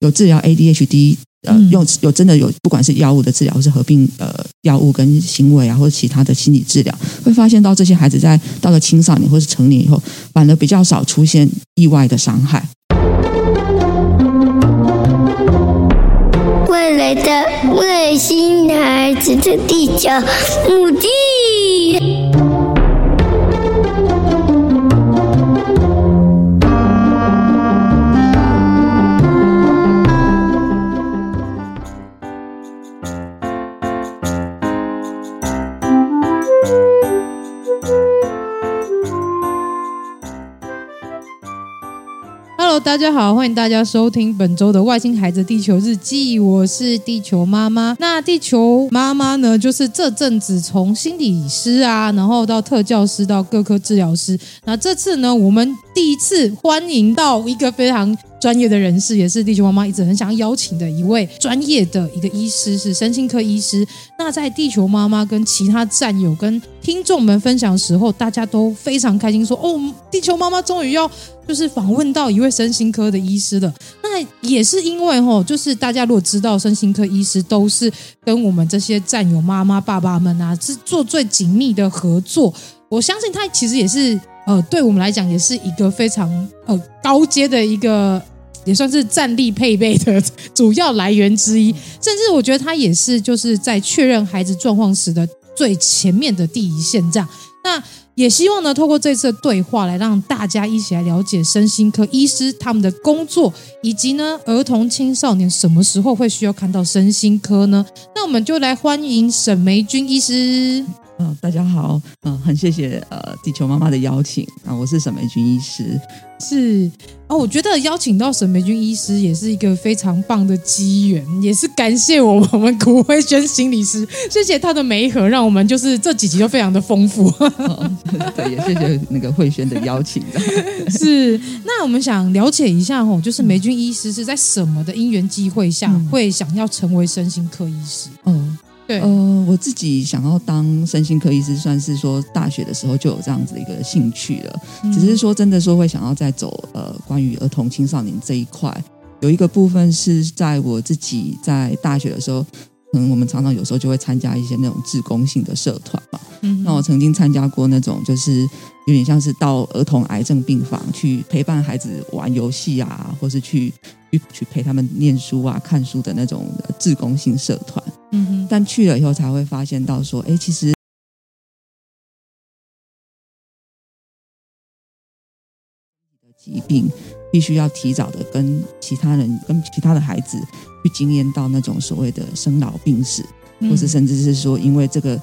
有治疗 ADHD，呃，用有真的有，不管是药物的治疗，或是合并呃药物跟行为啊，或者其他的心理治疗，会发现到这些孩子在到了青少年或是成年以后，反而比较少出现意外的伤害。未来的外星孩子的地球母地。大家好，欢迎大家收听本周的《外星孩子地球日记》，我是地球妈妈。那地球妈妈呢，就是这阵子从心理师啊，然后到特教师，到各科治疗师。那这次呢，我们第一次欢迎到一个非常专业的人士，也是地球妈妈一直很想邀请的一位专业的一个医师，是身心科医师。那在地球妈妈跟其他战友跟听众们分享的时候，大家都非常开心说，哦，地球妈妈终于要就是访问到一位身心科的医师了。那也是因为吼，就是大家如果知道身心科医师都是跟我们这些战友妈妈爸爸们啊，是做最紧密的合作。我相信他其实也是呃，对我们来讲也是一个非常呃高阶的一个。也算是战力配备的主要来源之一，甚至我觉得他也是就是在确认孩子状况时的最前面的第一线。这样，那也希望呢，透过这次的对话来让大家一起来了解身心科医师他们的工作，以及呢，儿童青少年什么时候会需要看到身心科呢？那我们就来欢迎沈梅君医师。嗯，大家好，嗯，很谢谢呃地球妈妈的邀请啊，我是沈玫君医师。是哦，我觉得邀请到沈玫君医师也是一个非常棒的机缘，也是感谢我们我们古慧轩心理师，谢谢他的媒合，让我们就是这几集都非常的丰富。哦、对，也谢谢那个慧轩的邀请的。是，那我们想了解一下哦，就是玫君医师是在什么的因缘机会下会想要成为身心科医师？嗯。对，呃，我自己想要当身心科医师，算是说大学的时候就有这样子的一个兴趣了。嗯、只是说真的说会想要再走呃关于儿童青少年这一块，有一个部分是在我自己在大学的时候，可能我们常常有时候就会参加一些那种志工性的社团嘛。嗯，那我曾经参加过那种就是有点像是到儿童癌症病房去陪伴孩子玩游戏啊，或是去去去陪他们念书啊、看书的那种自工性社团。嗯哼，但去了以后才会发现到说，哎，其实疾病必须要提早的跟其他人、跟其他的孩子去经验到那种所谓的生老病死，或是甚至是说，因为这个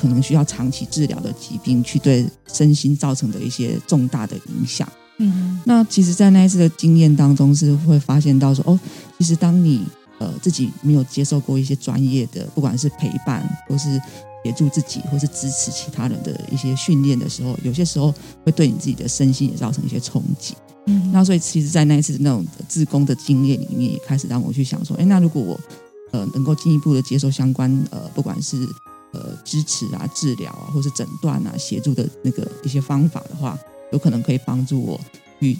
可能需要长期治疗的疾病，去对身心造成的一些重大的影响。嗯哼，那其实，在那一次的经验当中，是会发现到说，哦，其实当你呃，自己没有接受过一些专业的，不管是陪伴，或是协助自己，或是支持其他人的一些训练的时候，有些时候会对你自己的身心也造成一些冲击。嗯，那所以其实，在那一次那种自工的经验里面，也开始让我去想说，哎，那如果我呃能够进一步的接受相关呃，不管是呃支持啊、治疗啊，或是诊断啊、协助的那个一些方法的话，有可能可以帮助我去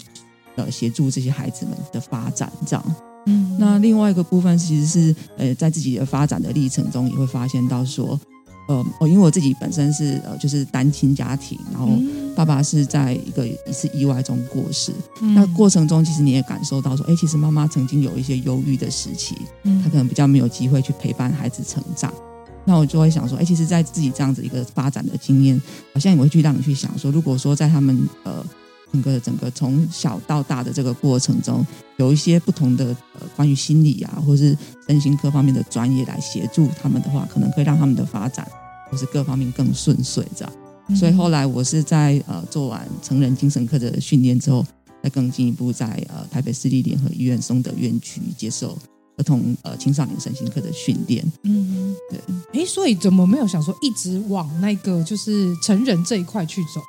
呃协助这些孩子们的发展，这样。嗯，那另外一个部分其实是，呃，在自己的发展的历程中，也会发现到说，呃，哦，因为我自己本身是呃，就是单亲家庭，然后爸爸是在一个一次意外中过世，嗯、那过程中其实你也感受到说，哎，其实妈妈曾经有一些忧郁的时期，嗯，她可能比较没有机会去陪伴孩子成长，那我就会想说，哎，其实，在自己这样子一个发展的经验，好像也会去让你去想说，如果说在他们呃。整个整个从小到大的这个过程中，有一些不同的呃关于心理啊，或是身心各方面的专业来协助他们的话，可能可以让他们的发展或是各方面更顺遂，这样。所以后来我是在呃做完成人精神科的训练之后，再更进一步在呃台北市立联合医院松德院区接受儿童呃青少年身心科的训练。嗯，对。哎，所以怎么没有想说一直往那个就是成人这一块去走？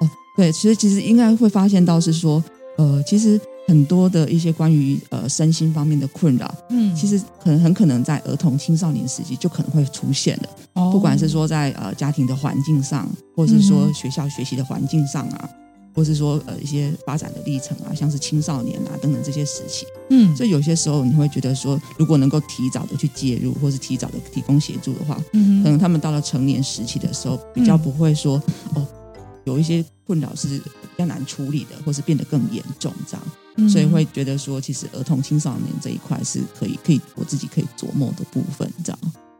哦，对，其实其实应该会发现到是说，呃，其实很多的一些关于呃身心方面的困扰，嗯，其实可能很可能在儿童青少年时期就可能会出现了。哦，不管是说在呃家庭的环境上，或是说学校学习的环境上啊。或是说呃一些发展的历程啊，像是青少年啊等等这些时期，嗯，所以有些时候你会觉得说，如果能够提早的去介入，或是提早的提供协助的话，嗯，可能他们到了成年时期的时候，比较不会说、嗯、哦，有一些困扰是比较难处理的，或是变得更严重这样，嗯、所以会觉得说，其实儿童青少年这一块是可以可以我自己可以琢磨的部分这样。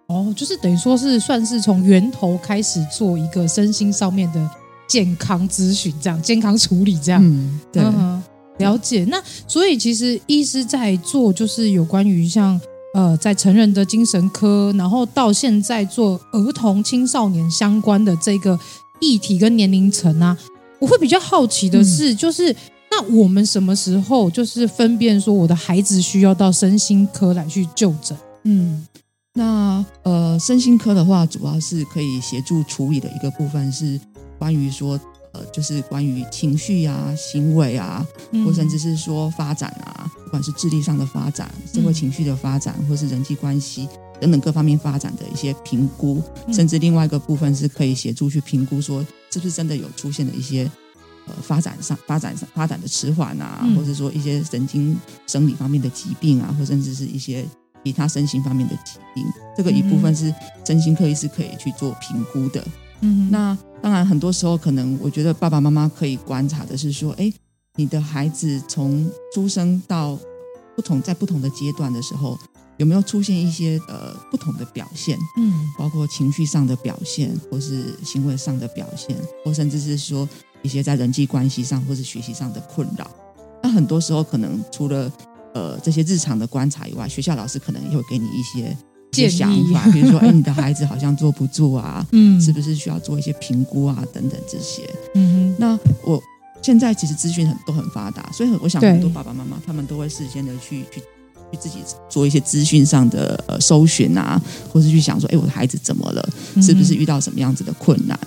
哦，就是等于说是算是从源头开始做一个身心上面的。健康咨询这样，健康处理这样，嗯，对，嗯、了解。那所以其实医师在做，就是有关于像呃，在成人的精神科，然后到现在做儿童青少年相关的这个议题跟年龄层啊，我会比较好奇的是，嗯、就是那我们什么时候就是分辨说我的孩子需要到身心科来去就诊？嗯，那呃，身心科的话，主要是可以协助处理的一个部分是。关于说，呃，就是关于情绪啊、行为啊，或甚至是说发展啊，不管是智力上的发展、社会情绪的发展，或是人际关系等等各方面发展的一些评估，甚至另外一个部分是可以协助去评估说，是不是真的有出现的一些呃发展上、发展上、发展的迟缓啊，或者说一些神经生理方面的疾病啊，或甚至是一些其他身心方面的疾病，这个一部分是身心科医师可以去做评估的。嗯，那当然，很多时候可能我觉得爸爸妈妈可以观察的是说，哎，你的孩子从出生到不同在不同的阶段的时候，有没有出现一些呃不同的表现？嗯，包括情绪上的表现，或是行为上的表现，或甚至是说一些在人际关系上或是学习上的困扰。那很多时候可能除了呃这些日常的观察以外，学校老师可能也会给你一些。一些想法，比如说，哎，你的孩子好像坐不住啊，嗯，是不是需要做一些评估啊，等等这些。嗯哼，那我现在其实资讯很都很发达，所以我想很多爸爸妈妈他们都会事先的去去去自己做一些资讯上的呃搜寻啊，或是去想说，哎，我的孩子怎么了？是不是遇到什么样子的困难？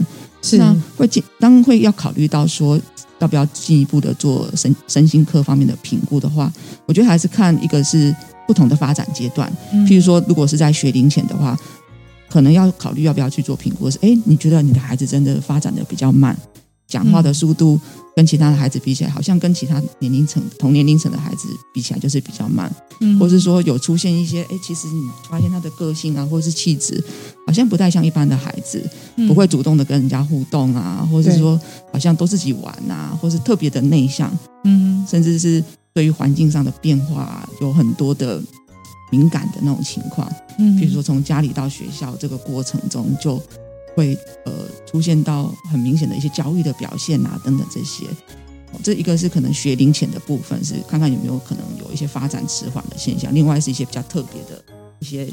是那会进当会要考虑到说要不要进一步的做身身心科方面的评估的话，我觉得还是看一个是。不同的发展阶段，譬如说，如果是在学龄前的话，可能要考虑要不要去做评估。是，哎，你觉得你的孩子真的发展的比较慢，讲话的速度跟其他的孩子比起来，好像跟其他年龄层同年龄层的孩子比起来就是比较慢，嗯，或是说有出现一些，哎，其实你发现他的个性啊，或者是气质，好像不太像一般的孩子，不会主动的跟人家互动啊，或者是说好像都自己玩啊，或是特别的内向，嗯，甚至是。对于环境上的变化有很多的敏感的那种情况，嗯，比如说从家里到学校这个过程中，就会呃出现到很明显的一些焦虑的表现啊等等这些。这一个是可能学龄前的部分，是看看有没有可能有一些发展迟缓的现象；另外是一些比较特别的一些。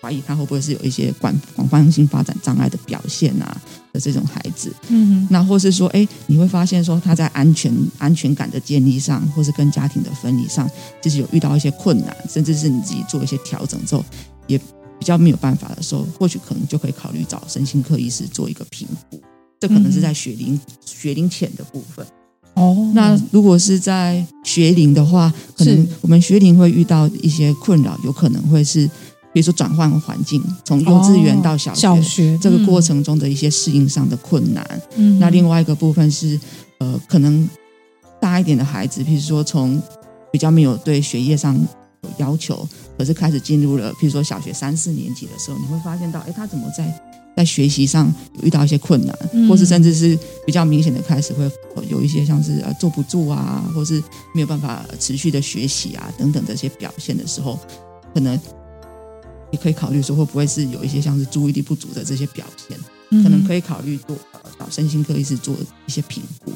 怀疑他会不会是有一些广广泛性发展障碍的表现啊的这种孩子，嗯哼，那或是说，哎，你会发现说他在安全安全感的建立上，或是跟家庭的分离上，就是有遇到一些困难，甚至是你自己做一些调整之后，也比较没有办法的时候，或许可能就可以考虑找身心科医师做一个评估。这可能是在学龄、嗯、学龄前的部分。哦，那如果是在学龄的话，可能我们学龄会遇到一些困扰，有可能会是。比如说转换环境，从幼稚园到小学，哦、小学这个过程中的一些适应上的困难。嗯，那另外一个部分是，呃，可能大一点的孩子，比如说从比较没有对学业上有要求，可是开始进入了，比如说小学三四年级的时候，你会发现到，哎，他怎么在在学习上有遇到一些困难，嗯、或是甚至是比较明显的开始会有一些像是呃坐不住啊，或是没有办法持续的学习啊等等这些表现的时候，可能。也可以考虑说，会不会是有一些像是注意力不足的这些表现，嗯、可能可以考虑做呃找身心科医师做一些评估。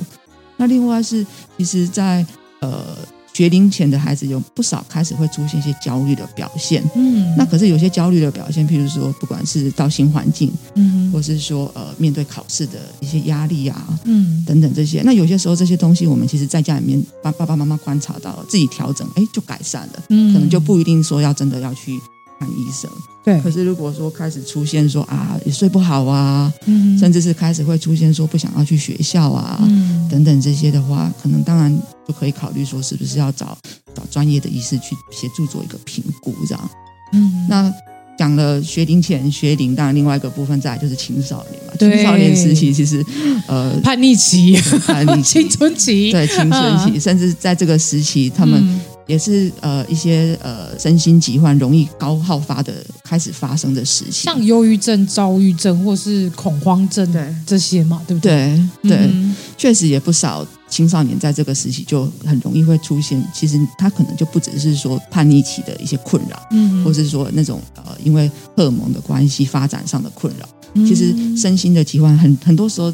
那另外是，其实在呃学龄前的孩子有不少开始会出现一些焦虑的表现，嗯，那可是有些焦虑的表现，譬如说，不管是到新环境，嗯或是说呃面对考试的一些压力啊，嗯。等等这些，那有些时候这些东西，我们其实在家里面爸爸爸妈妈观察到了，自己调整，哎，就改善了，嗯。可能就不一定说要真的要去看医生。对，可是如果说开始出现说啊也睡不好啊，嗯。甚至是开始会出现说不想要去学校啊，嗯。等等这些的话，可能当然就可以考虑说是不是要找找专业的医师去协助做一个评估这样。嗯。那讲了学龄前、学龄，当然另外一个部分再来就是青少年嘛。对。青少年时期其实呃叛逆期、叛逆期。青春期，对青春期，甚至在这个时期，他们嗯也是呃一些呃身心疾患容易高好发的开始发生的事情。像忧郁症、躁郁症或是恐慌症对这些嘛，对不对？对对，嗯确实也不少青少年在这个时期就很容易会出现，其实他可能就不只是说叛逆期的一些困扰，嗯或是说那种呃因为荷尔蒙的关系发展上的困扰。嗯其实身心的疾患很很多时候，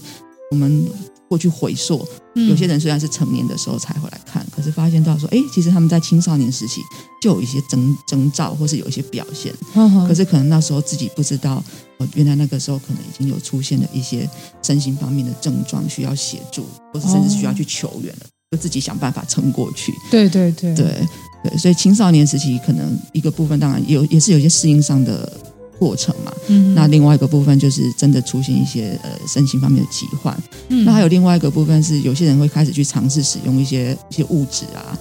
我们过去回溯，嗯。有些人虽然是成年的时候才回来看，可是发现到说，哎，其实他们在青少年时期就有一些征征兆，或是有一些表现，可是可能那时候自己不知道，哦，原来那个时候可能已经有出现了一些身心方面的症状需要协助，或是甚至需要去求援了，就自己想办法撑过去。对对对。对对，所以青少年时期可能一个部分当然有也是有一些适应上的过程嘛。嗯那另外一个部分就是真的出现一些呃身心方面的疾患。嗯那还有另外一个部分是有些人会开始去尝试使用一些一些物质啊，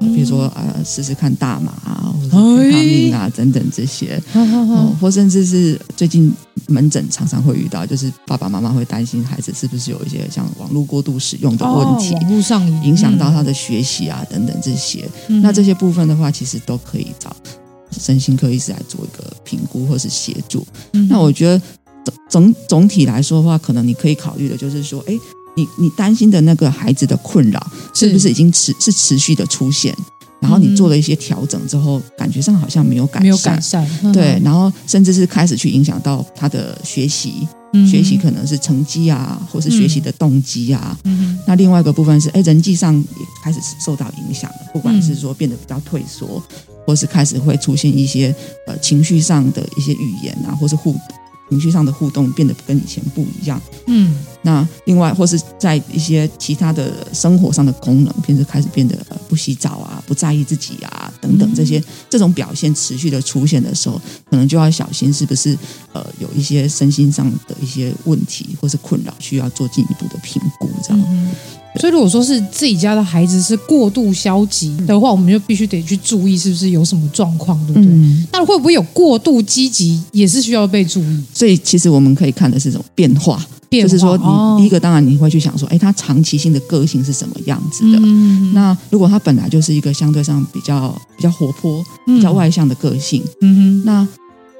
呃比如说呃试试看大麻啊，或者是康命啊等等这些。哦，或甚至是最近门诊常常会遇到，就是爸爸妈妈会担心孩子是不是有一些像网络过度使用的问题，哦网络上瘾影响到他的学习啊、等等这些。嗯那这些部分的话，其实都可以找身心科医师来做一个评估或是协助。嗯那我觉得总总总体来说的话，可能你可以考虑的就是说，哎，你你担心的那个孩子的困扰是不是已经持是持续的出现？然后你做了一些调整之后，感觉上好像没有改善，嗯没有改善，嗯对，然后甚至是开始去影响到他的学习，嗯学习可能是成绩啊，或是学习的动机啊。嗯那另外一个部分是，哎，人际上也开始受到影响了，不管是说变得比较退缩，或是开始会出现一些呃情绪上的一些语言啊，或是互情绪上的互动变得跟以前不一样。嗯那另外，或是在一些其他的生活上的功能，平时开始变得、呃、不洗澡啊，不在意自己啊，等等这些、这种表现持续的出现的时候，可能就要小心是不是呃有一些身心上的一些问题或是困扰，需要做进一步的评估，这样。嗯所以如果说是自己家的孩子是过度消极的话，我们就必须得去注意是不是有什么状况，对不对？嗯，那会不会有过度积极，也是需要被注意？所以其实我们可以看的是这种变化，就是说你、哦第一个当然你会去想说，哎，他长期性的个性是什么样子的？嗯那如果他本来就是一个相对上比较比较活泼、比较外向的个性，嗯那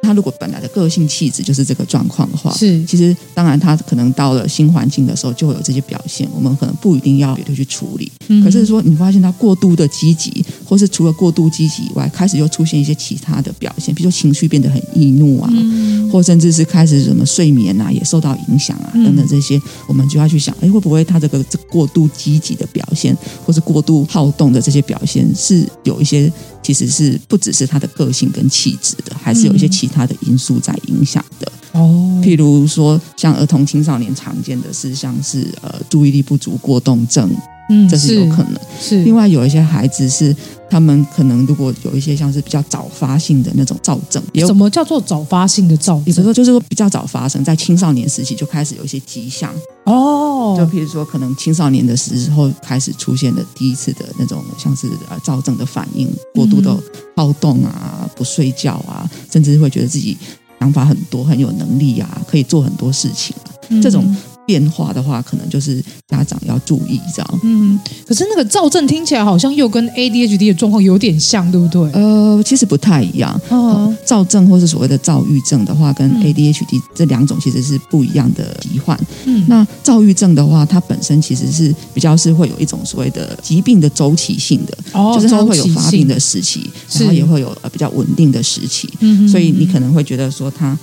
他如果本来的个性气质就是这个状况的话，是。其实当然他可能到了新环境的时候就会有这些表现，我们可能不一定要绝对去处理。嗯。可是说你发现他过度的积极，或是除了过度积极以外，开始又出现一些其他的表现，比如说情绪变得很易怒啊，嗯。或甚至是开始什么睡眠啊也受到影响啊嗯等等这些，我们就要去想，哎，会不会他这个这过度积极的表现，或是过度好动的这些表现，是有一些其实是不只是他的个性跟气质的，还是有一些其他的因素在影响的。哦，譬如说，像儿童青少年常见的是像是呃注意力不足过动症，嗯这是有可能。是另外有一些孩子是他们可能如果有一些像是比较早发性的那种躁症，也有什么叫做早发性的躁症？有的时候就是说比较早发生，在青少年时期就开始有一些迹象，哦，就譬如说可能青少年的时候开始出现的第一次的那种像是呃躁症的反应，过度的好动啊，不睡觉啊，甚至会觉得自己想法很多，很有能力啊，可以做很多事情啊，这种变化的话，可能就是家长要注意这样。嗯，可是那个躁症听起来好像又跟 ADHD 的状况有点像，对不对？呃，其实不太一样。哦，躁症或是所谓的躁郁症的话，跟嗯 ADHD 这两种其实是不一样的疾患。嗯那躁郁症的话，它本身其实是比较是会有一种所谓的疾病的周期性的，哦就是它会有发病的时期，是然后也会有呃比较稳定的时期。嗯所以你可能会觉得说他呃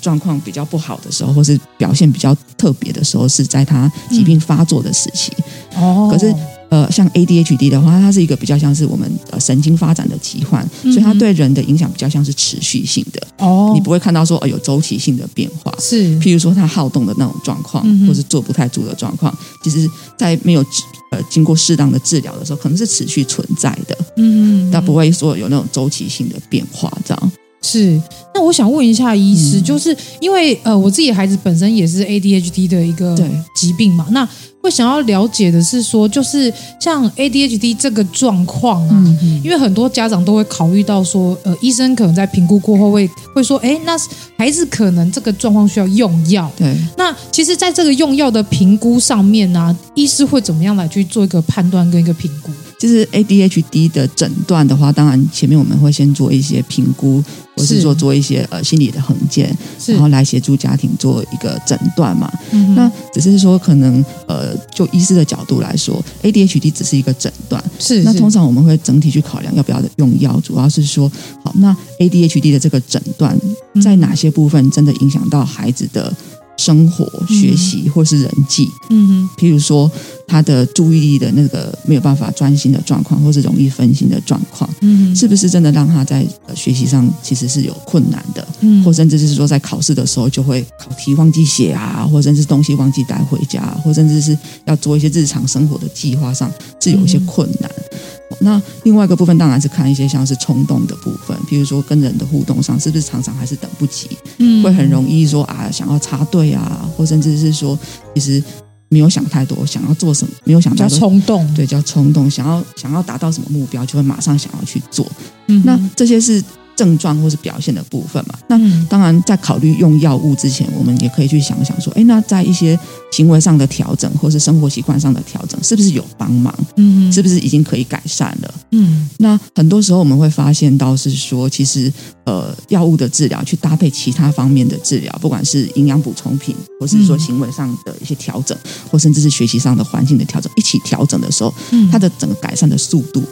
状况比较不好的时候，或是表现比较特别的时候，是在他疾病发作的时期。哦，可是呃，像 ADHD 的话，它是一个比较像是我们呃神经发展的疾患，嗯、所以它对人的影响比较像是持续性的。哦，你不会看到说呃有周期性的变化，是，譬如说他好动的那种状况，嗯、或是坐不太住的状况，其实在没有呃经过适当的治疗的时候，可能是持续存在的。嗯，但不会说有那种周期性的变化这样。是，那我想问一下医师，嗯、就是因为呃，我自己的孩子本身也是 ADHD 的一个疾病嘛，那会想要了解的是说，就是像 ADHD 这个状况啊，因为很多家长都会考虑到说，呃，医生可能在评估过后会会说，哎，那孩子可能这个状况需要用药。对，那其实在这个用药的评估上面呢、啊，医师会怎么样来去做一个判断跟一个评估？就是 ADHD 的诊断的话，当然前面我们会先做一些评估，或是说做一些呃心理的衡鉴，然后来协助家庭做一个诊断嘛。嗯、那只是说可能呃，就医师的角度来说，ADHD 只是一个诊断。是，是那通常我们会整体去考量要不要用药，主要是说，好，那 ADHD 的这个诊断在哪些部分真的影响到孩子的生活、学习或是人际，嗯哼，譬如说他的注意力的那个没有办法专心的状况，或是容易分心的状况，嗯哼，是不是真的让他在学习上其实是有困难的，嗯，或甚至是说在考试的时候就会考题忘记写啊，或甚至东西忘记带回家，或甚至是要做一些日常生活的计划上是有一些困难。嗯那另外一个部分当然是看一些像是冲动的部分，比如说跟人的互动上是不是常常还是等不及，嗯，会很容易说啊想要插队啊，或甚至是说其实没有想太多，想要做什么没有想太多，冲动，对，叫冲动，想要想要达到什么目标就会马上想要去做，嗯，那这些是。症状或是表现的部分嘛，那当然在考虑用药物之前，我们也可以去想想说，诶，那在一些行为上的调整或是生活习惯上的调整，是不是有帮忙？嗯，是不是已经可以改善了？嗯，那很多时候我们会发现到是说，其实呃，药物的治疗去搭配其他方面的治疗，不管是营养补充品，或是说行为上的一些调整，或甚至是学习上的环境的调整，一起调整的时候，嗯，它的整个改善的速度。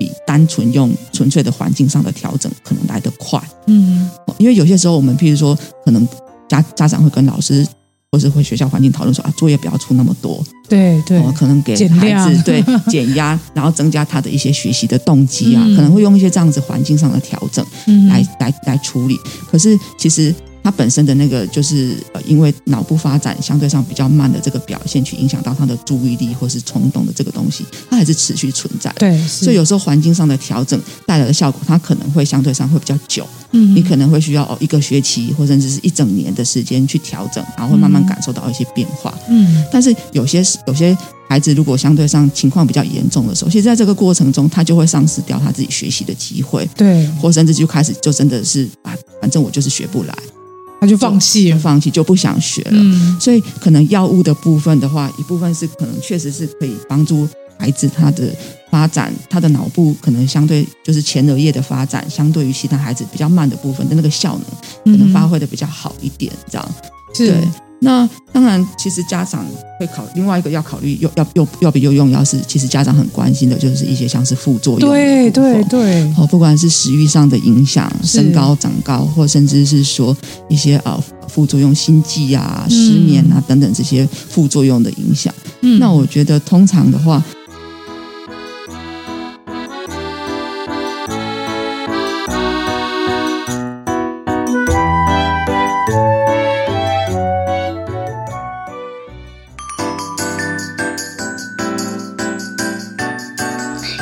比单纯用纯粹的环境上的调整可能来得快，嗯，因为有些时候我们譬如说，可能家家长会跟老师或是会学校环境讨论说啊，作业不要出那么多，对对，可能给孩子对 减压，然后增加他的一些学习的动机啊，嗯、可能会用一些这样子环境上的调整来、嗯、来来处理。可是其实。他本身的那个就是呃，因为脑部发展相对上比较慢的这个表现，去影响到他的注意力或是冲动的这个东西，它还是持续存在。对，所以有时候环境上的调整带来的效果，它可能会相对上会比较久。嗯，你可能会需要哦一个学期或甚至是一整年的时间去调整，然后会慢慢感受到一些变化。嗯，但是有些有些孩子如果相对上情况比较严重的时候，其实在这个过程中，他就会丧失掉他自己学习的机会。对，或甚至就开始就真的是啊，反正我就是学不来。他就放弃了，放弃就不想学了。嗯，所以可能药物的部分的话，一部分是可能确实是可以帮助孩子他的发展，他的脑部可能相对就是前额叶的发展，相对于其他孩子比较慢的部分的那个效能，可能发挥的比较好一点，这样。是。对。那当然，其实家长会考另外一个要考虑用要用要不要用药，是其实家长很关心的，就是一些像是副作用。对对对，哦，不管是食欲上的影响、身高长高，或甚至是说一些呃副作用、心悸啊、失眠啊等等这些副作用的影响。嗯，那我觉得通常的话。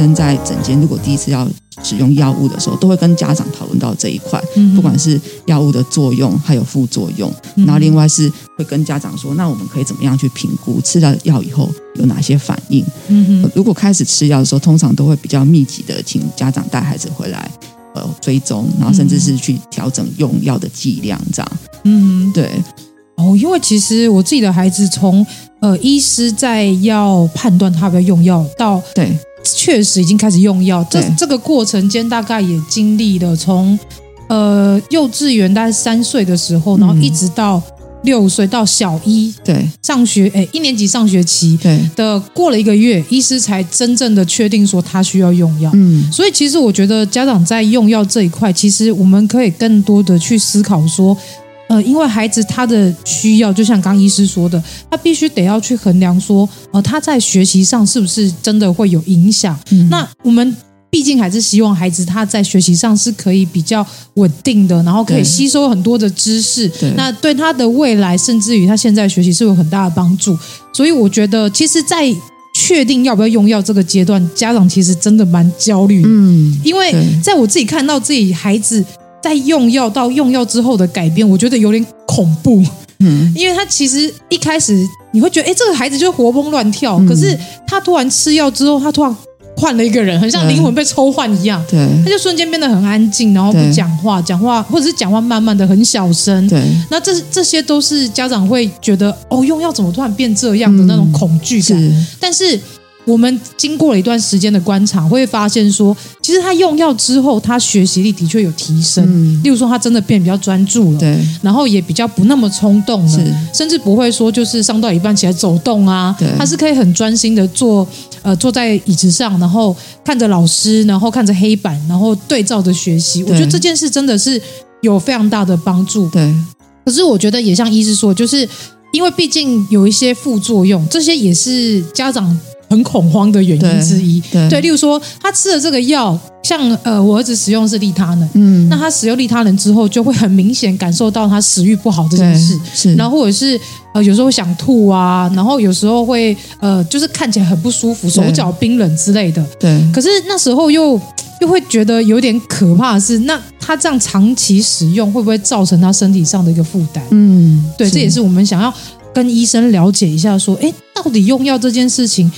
生在诊间，如果第一次要使用药物的时候，都会跟家长讨论到这一块，嗯不管是药物的作用还有副作用，嗯然后另外是会跟家长说，那我们可以怎么样去评估吃了药以后有哪些反应？嗯哼，如果开始吃药的时候，通常都会比较密集的请家长带孩子回来，呃，追踪，然后甚至是去调整用药的剂量，这样。嗯哼，对，哦，因为其实我自己的孩子从呃医师在要判断他要不要用药到对，确实已经开始用药，这对。这个过程间大概也经历了从呃幼稚园大概三岁的时候，然后嗯一直到六岁到小一对，上学，哎，一年级上学期对，的过了一个月，医师才真正的确定说他需要用药。嗯，所以其实我觉得家长在用药这一块，其实我们可以更多的去思考说，呃，因为孩子他的需要，就像刚刚医师说的，他必须得要去衡量说，呃，他在学习上是不是真的会有影响。嗯那我们毕竟还是希望孩子他在学习上是可以比较稳定的，然后可以吸收很多的知识对，那对他的未来，甚至于他现在学习是有很大的帮助。所以我觉得，其实，在确定要不要用药这个阶段，家长其实真的蛮焦虑的。嗯，因为在我自己看到自己孩子在用药到用药之后的改变，我觉得有点恐怖。嗯，因为他其实一开始你会觉得，哎，这个孩子就活蹦乱跳，嗯可是他突然吃药之后，他突然换了一个人，很像对灵魂被抽换一样。对，他就瞬间变得很安静，然后不对讲话，讲话或者是讲话慢慢的很小声。对，那这这些都是家长会觉得，哦，用药怎么突然变这样的那种恐惧感。是，但是我们经过了一段时间的观察，会发现说，其实他用药之后，他学习力的确有提升。嗯例如说，他真的变比较专注了，对，然后也比较不那么冲动了是，甚至不会说就是上到一半起来走动啊对，他是可以很专心的坐，呃，坐在椅子上，然后看着老师，然后看着黑板，然后对照着学习。我觉得这件事真的是有非常大的帮助。对，可是我觉得也像医师说，就是因为毕竟有一些副作用，这些也是家长很恐慌的原因之一。对对例如说他吃了这个药，像呃我儿子使用是利他能，嗯，那他使用利他能之后，就会很明显感受到他食欲不好这件事。是，然后或者是呃有时候会想吐啊，然后有时候会呃就是看起来很不舒服，手脚冰冷之类的。对，可是那时候又又会觉得有点可怕的是，那他这样长期使用会不会造成他身体上的一个负担？嗯，对，这也是我们想要跟医生了解一下，说，哎，到底用药这件事情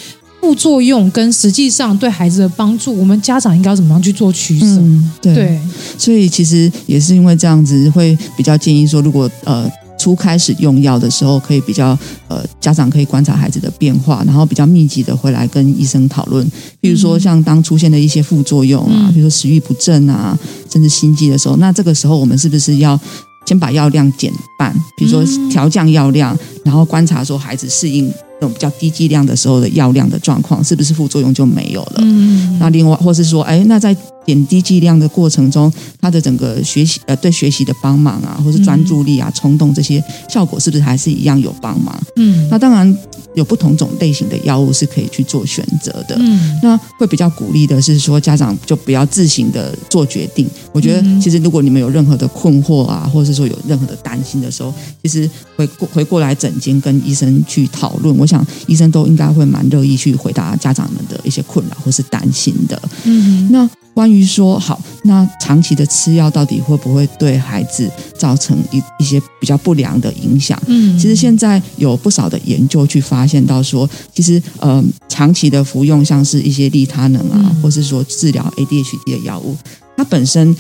副作用跟实际上对孩子的帮助，我们家长应该要怎么样去做取舍？嗯，对，对，所以其实也是因为这样子，会比较建议说，如果呃初开始用药的时候，可以比较呃家长可以观察孩子的变化，然后比较密集的回来跟医生讨论。比如说像当出现的一些副作用啊，嗯比如说食欲不振啊，甚至心悸的时候，那这个时候我们是不是要先把药量减半？比如说嗯调降药量，然后观察说孩子适应那种比较低剂量的时候的药量的状况，是不是副作用就没有了？嗯，那另外，或是说，哎，那在点滴剂量的过程中，他的整个学习呃，对学习的帮忙啊，或是专注力啊、冲动这些效果，是不是还是一样有帮忙？嗯那当然有不同种类型的药物是可以去做选择的。嗯那会比较鼓励的是说，家长就不要自行的做决定。我觉得嗯，其实如果你们有任何的困惑啊，或者是说有任何的担心的时候，其实回过回过来诊间跟医生去讨论，我想医生都应该会蛮乐意去回答家长们的一些困扰或是担心的。嗯那关于说好，那长期的吃药到底会不会对孩子造成一一些比较不良的影响？嗯，其实现在有不少的研究去发现到说，其实呃长期的服用像是一些利他能啊，嗯。或是说治疗 ADHD 的药物，它本身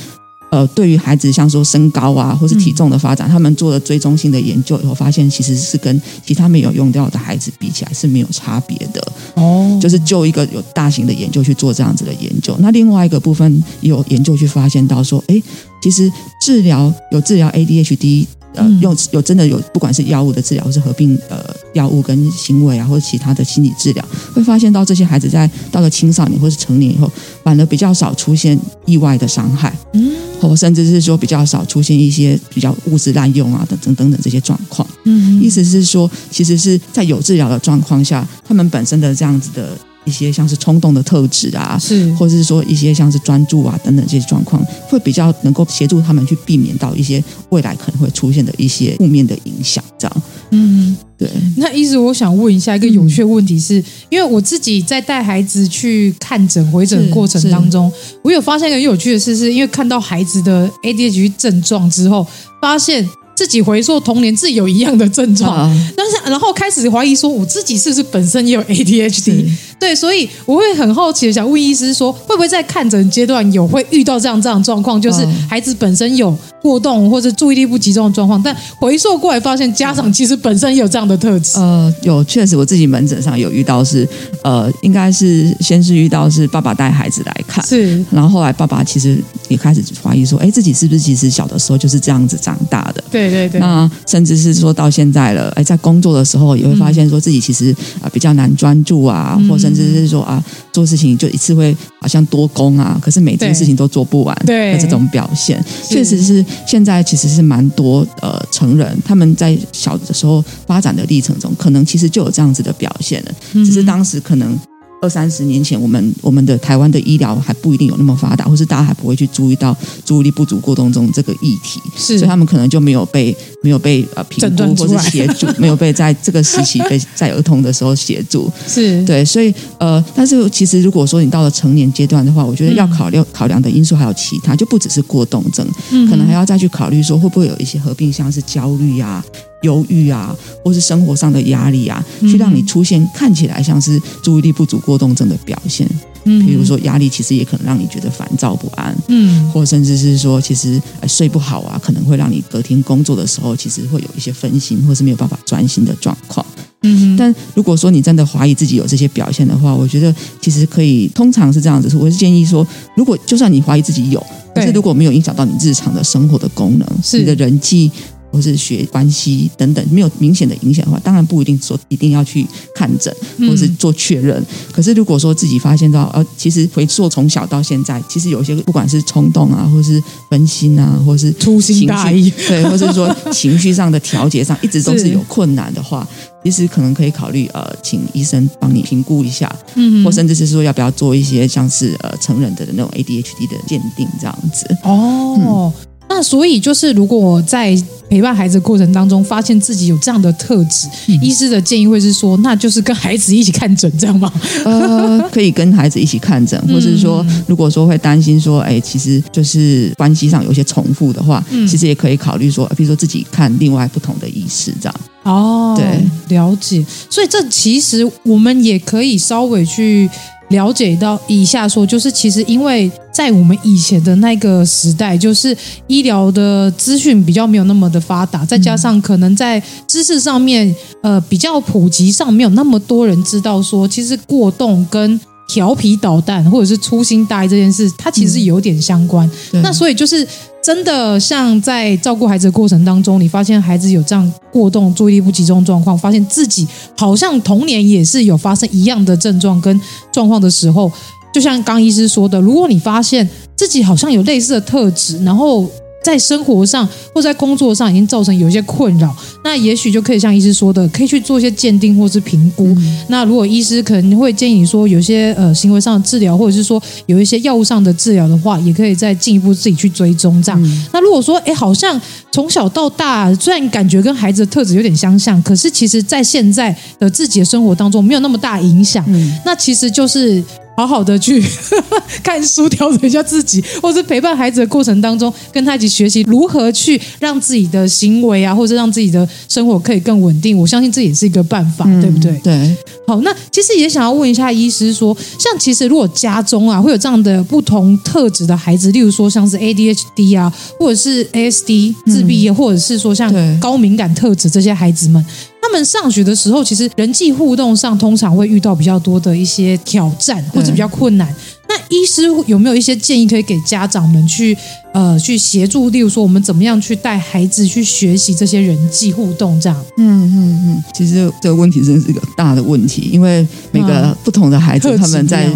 呃对于孩子像说身高啊或是体重的发展，他们做了追踪性的研究以后，发现其实是跟其他没有用掉的孩子比起来是没有差别的。哦，就是就一个有大型的研究去做这样子的研究。那另外一个部分也有研究去发现到说，哎，其实治疗有治疗 ADHD，呃，嗯用有真的有不管是药物的治疗，或是合并呃药物跟行为啊，或者其他的心理治疗，会发现到这些孩子在到了青少年或是成年以后，反而比较少出现意外的伤害，嗯或甚至是说比较少出现一些比较物质滥用啊等等等等这些状况。嗯，意思是说，其实是在有治疗的状况下，他们本身的这样子的一些像是冲动的特质啊，是或者是说一些像是专注啊等等这些状况，会比较能够协助他们去避免到一些未来可能会出现的一些负面的影响，这样。嗯对，那一直，我想问一下一个有趣的问题是，是、嗯、因为我自己在带孩子去看诊、回诊过程当中，我有发现一个很有趣的事，是因为看到孩子的 ADHD 症状之后，发现。自己回溯童年，自己有一样的症状，啊、但是然后开始怀疑说，我自己是不是本身也有 ADHD？对，所以我会很好奇的想问医师说，会不会在看诊阶段有会遇到这样这样状况，就是。孩子本身有过动或者注意力不集中的状况，但回溯过来发现家长其实本身也有这样的特质。呃，有，确实我自己门诊上有遇到是，呃，应该是先是遇到是爸爸带孩子来看，是，然后后来爸爸其实也开始怀疑说，哎，自己是不是其实小的时候就是这样子长大的？对对对。那甚至是说到现在了，哎，在工作的时候也会发现说自己其实啊比较难专注啊，嗯、或甚至是说啊做事情就一次会好像多工啊，可是每件事情都做不完的这种表现，确实是现在其实是蛮多呃成人他们在小的时候发展的历程中，可能其实就有这样子的表现了，只是当时可能。二三十年前，我们我们的台湾的医疗还不一定有那么发达，或是大家还不会去注意到注意力不足过动症这个议题，是。所以他们可能就没有被没有被呃评估或是协助，没有被在这个时期 被在儿童的时候协助，是。对，所以呃，但是其实如果说你到了成年阶段的话，我觉得要考虑、嗯、考量的因素还有其他，就不只是过动症，嗯、可能还要再去考虑说会不会有一些合并，像是焦虑呀、啊。忧郁啊，或是生活上的压力啊，去让你出现看起来像是注意力不足过动症的表现。嗯，比如说压力其实也可能让你觉得烦躁不安，嗯，或甚至是说其实睡不好啊，可能会让你隔天工作的时候其实会有一些分心，或是没有办法专心的状况。嗯，但如果说你真的怀疑自己有这些表现的话，我觉得其实可以，通常是这样子，我是建议说，如果就算你怀疑自己有，但是如果没有影响到你日常的生活的功能，是你的人际。或是学关系等等没有明显的影响的话，当然不一定说一定要去看诊或是做确认。嗯、可是如果说自己发现到，呃，其实回溯从小到现在，其实有些不管是冲动啊，或是分心啊，或是粗心大意，对，或是说情绪上的调节上一直都是有困难的话，其实可能可以考虑呃，请医生帮你评估一下，嗯，或甚至是说要不要做一些像是呃成人的那种 ADHD 的鉴定这样子。哦。嗯那所以就是，如果我在陪伴孩子过程当中，发现自己有这样的特质，嗯、医师的建议会是说，那就是跟孩子一起看诊，这样吗？呃，可以跟孩子一起看诊，或者是说，如果说会担心说，哎，其实就是关系上有些重复的话，嗯、其实也可以考虑说，比如说自己看另外不同的医师这样。哦，对，了解。所以这其实我们也可以稍微去。了解到以下说，就是其实因为在我们以前的那个时代，就是医疗的资讯比较没有那么的发达，再加上可能在知识上面，呃，比较普及上没有那么多人知道说，其实过动跟调皮捣蛋或者是粗心大意这件事，它其实有点相关。嗯、那所以就是。真的像在照顾孩子的过程当中，你发现孩子有这样过动、注意力不集中状况，发现自己好像童年也是有发生一样的症状跟状况的时候，就像刚医师说的，如果你发现自己好像有类似的特质，然后。在生活上或在工作上已经造成有一些困扰，那也许就可以像医师说的，可以去做一些鉴定或是评估。嗯、那如果医师可能会建议说，有些呃行为上的治疗，或者是说有一些药物上的治疗的话，也可以再进一步自己去追踪这样。嗯、那如果说哎，好像从小到大虽然感觉跟孩子的特质有点相像，可是其实在现在的自己的生活当中没有那么大影响，嗯、那其实就是。好好的去 看书，调整一下自己，或是陪伴孩子的过程当中，跟他一起学习如何去让自己的行为啊，或者让自己的生活可以更稳定。我相信这也是一个办法，嗯、对不对？对。好，那其实也想要问一下医师说，像其实如果家中啊会有这样的不同特质的孩子，例如说像是 ADHD 啊，或者是 ASD 自闭，嗯、或者是说像高敏感特质这些孩子们。他们上学的时候，其实人际互动上通常会遇到比较多的一些挑战，或者比较困难。那医师有没有一些建议可以给家长们去呃去协助？例如说，我们怎么样去带孩子去学习这些人际互动？这样？嗯嗯嗯。其实这个问题真是一个大的问题，因为每个不同的孩子，他们在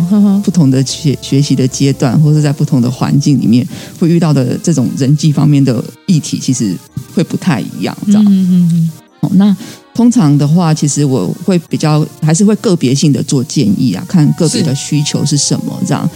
不同的学学习的阶段，或者在不同的环境里面，会遇到的这种人际方面的议题，其实会不太一样。这样。嗯嗯嗯。好，那。通常的话，其实我会比较还是会个别性的做建议啊，看个别的需求是什么这样。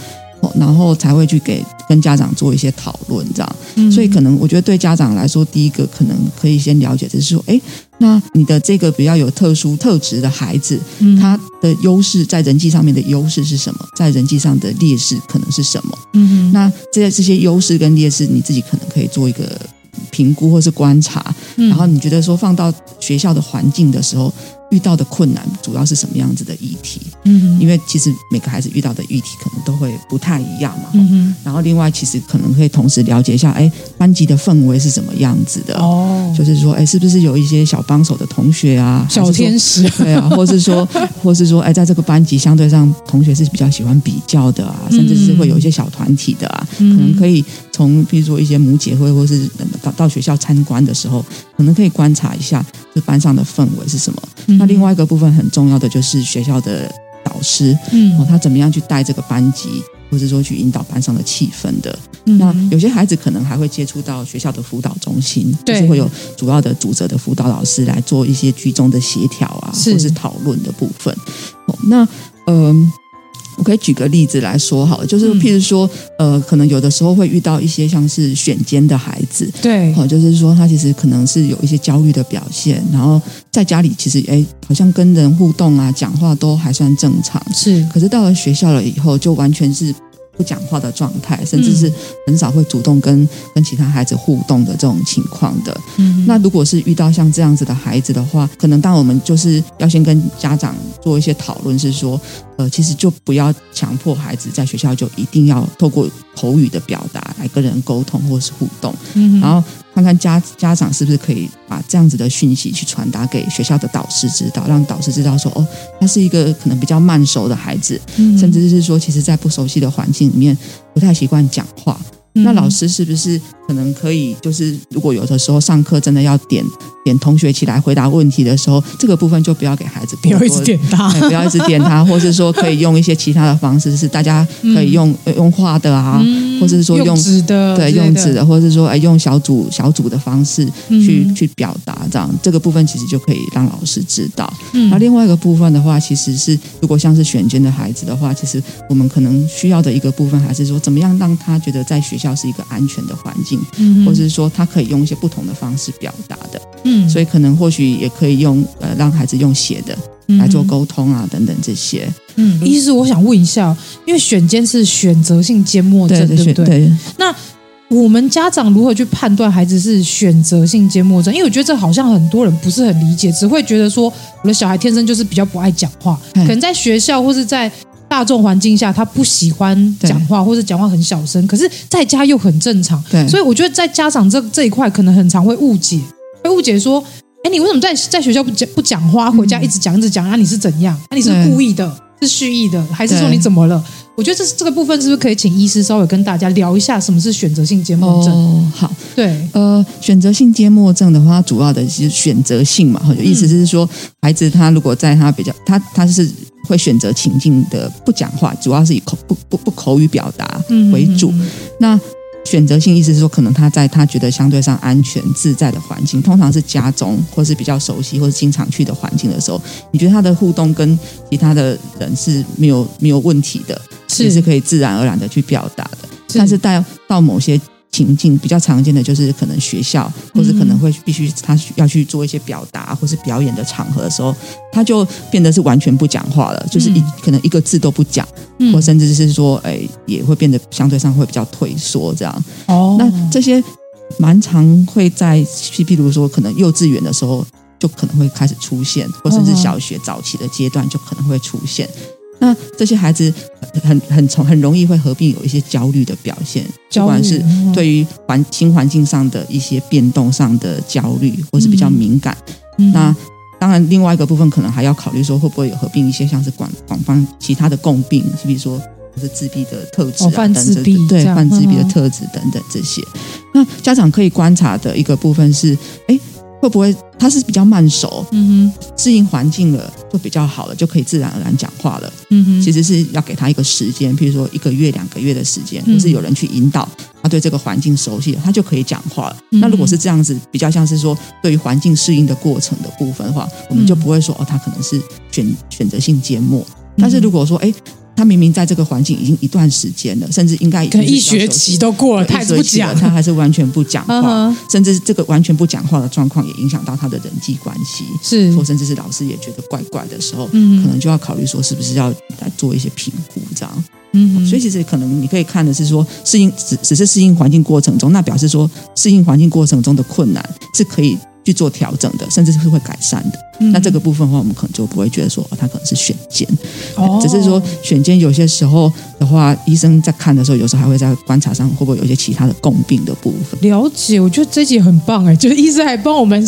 然后才会去给跟家长做一些讨论，这样。嗯、所以可能我觉得对家长来说，第一个可能可以先了解就是说，哎，那你的这个比较有特殊特质的孩子，嗯、他的优势在人际上面的优势是什么？在人际上的劣势可能是什么？嗯，那这些这些优势跟劣势，你自己可能可以做一个评估或是观察，嗯、然后你觉得说放到学校的环境的时候。遇到的困难主要是什么样子的议题？嗯，因为其实每个孩子遇到的议题可能都会不太一样嘛。嗯，然后另外其实可能可以同时了解一下，哎，班级的氛围是什么样子的？哦，就是说，哎，是不是有一些小帮手的同学啊？小天使？对啊，或是说，或是说，哎，在这个班级相对上同学是比较喜欢比较的啊，甚至是会有一些小团体的啊，嗯、可能可以从比如说一些母姐会，或是到到学校参观的时候，可能可以观察一下这班上的氛围是什么。嗯、那另外一个部分很重要的就是学校的导师，嗯，哦，他怎么样去带这个班级，或者说去引导班上的气氛的。嗯、那有些孩子可能还会接触到学校的辅导中心，对就是会有主要的主责的辅导老师来做一些居中的协调啊，是或是讨论的部分。哦，那嗯。呃我可以举个例子来说好了，就是譬如说，嗯、呃，可能有的时候会遇到一些像是选监的孩子，对，好，就是说他其实可能是有一些焦虑的表现，然后在家里其实哎，好像跟人互动啊、讲话都还算正常，是，可是到了学校了以后，就完全是。不讲话的状态，甚至是很少会主动跟跟其他孩子互动的这种情况的。嗯，那如果是遇到像这样子的孩子的话，可能当我们就是要先跟家长做一些讨论，是说，呃，其实就不要强迫孩子在学校就一定要透过口语的表达来跟人沟通或是互动。嗯，然后看看家家长是不是可以把这样子的讯息去传达给学校的导师知道，让导师知道说，哦，他是一个可能比较慢熟的孩子，嗯，甚至是说，其实，在不熟悉的环境里面，不太习惯讲话。那老师是不是可能可以，就是如果有的时候上课真的要点点同学起来回答问题的时候，这个部分就不要给孩子不要一直点他，不要一直点他，或是说可以用一些其他的方式，是大家可以用、嗯、用画的啊，嗯、或者是说用纸的，对，用纸的，或者是说哎用小组小组的方式去、嗯、去表达，这样这个部分其实就可以让老师知道。嗯，那另外一个部分的话，其实是如果像是选监的孩子的话，其实我们可能需要的一个部分，还是说怎么样让他觉得在学校是一个安全的环境，嗯，或者是说他可以用一些不同的方式表达的，嗯，所以可能或许也可以用呃让孩子用写的来做沟通啊，等等这些。嗯，医师，我想问一下，因为选监是选择性缄默症，对，对不对？对。那我们家长如何去判断孩子是选择性缄默症？因为我觉得这好像很多人不是很理解，只会觉得说我的小孩天生就是比较不爱讲话，可能在学校或是在。大众环境下，他不喜欢讲话，或者讲话很小声，可是在家又很正常。对，所以我觉得在家长这这一块，可能很常会误解，会误解说：“哎，你为什么在在学校不讲不讲话，回家一直讲一直讲？那、啊、你是怎样？那、啊、你是故意的，是蓄意的，还是说你怎么了？”我觉得这是这个部分，是不是可以请医师稍微跟大家聊一下，什么是选择性缄默症？哦，好，对，呃，选择性缄默症的话，主要的是选择性嘛，就意思是说，孩子他如果在他比较，他他是。会选择情境的不讲话，主要是以口不不不口语表达为主。嗯嗯嗯、那选择性意思是说，可能他在他觉得相对上安全自在的环境，通常是家中或是比较熟悉或是经常去的环境的时候，你觉得他的互动跟其他的人是没有没有问题的，是是可以自然而然的去表达的。是但是到到某些。情境比较常见的就是可能学校，或是可能会必须他要去做一些表达或是表演的场合的时候，他就变得是完全不讲话了，就是一可能一个字都不讲，或甚至是说，哎，也会变得相对上会比较退缩这样。哦，那这些蛮常会在，譬如说可能幼稚园的时候就可能会开始出现，或甚至小学早期的阶段就可能会出现。那这些孩子很很从很容易会合并有一些焦虑的表现，不管是对于环新环境上的一些变动上的焦虑，或是比较敏感。嗯、那当然，另外一个部分可能还要考虑说，会不会有合并一些像是广广泛其他的共病，比如说是自闭的特质啊，泛自闭对，泛自闭的特质等等这些。嗯、那家长可以观察的一个部分是，哎。会不会他是比较慢熟，嗯哼，适应环境了就比较好了，就可以自然而然讲话了，嗯哼。其实是要给他一个时间，譬如说一个月、两个月的时间，是有人去引导他对这个环境熟悉了，他就可以讲话了。嗯、那如果是这样子，比较像是说对于环境适应的过程的部分的话，我们就不会说哦，他可能是选选择性缄默。但是如果说哎，他明明在这个环境已经一段时间了，甚至应该已经一学期都过了，他还是不讲，他还是完全不讲话，嗯、甚至这个完全不讲话的状况也影响到他的人际关系，是，或甚至是老师也觉得怪怪的时候，嗯，可能就要考虑说是不是要来做一些评估，这样。嗯，所以其实可能你可以看的是说，适应只只是适应环境过程中，那表示说适应环境过程中的困难是可以去做调整的，甚至是会改善的。嗯、那这个部分的话，我们可能就不会觉得说，哦，他可能是选缄。哦，只是说选肩有些时候的话，医生在看的时候，有时候还会在观察上会不会有一些其他的共病的部分。了解，我觉得这集很棒哎，就是医生还帮我们。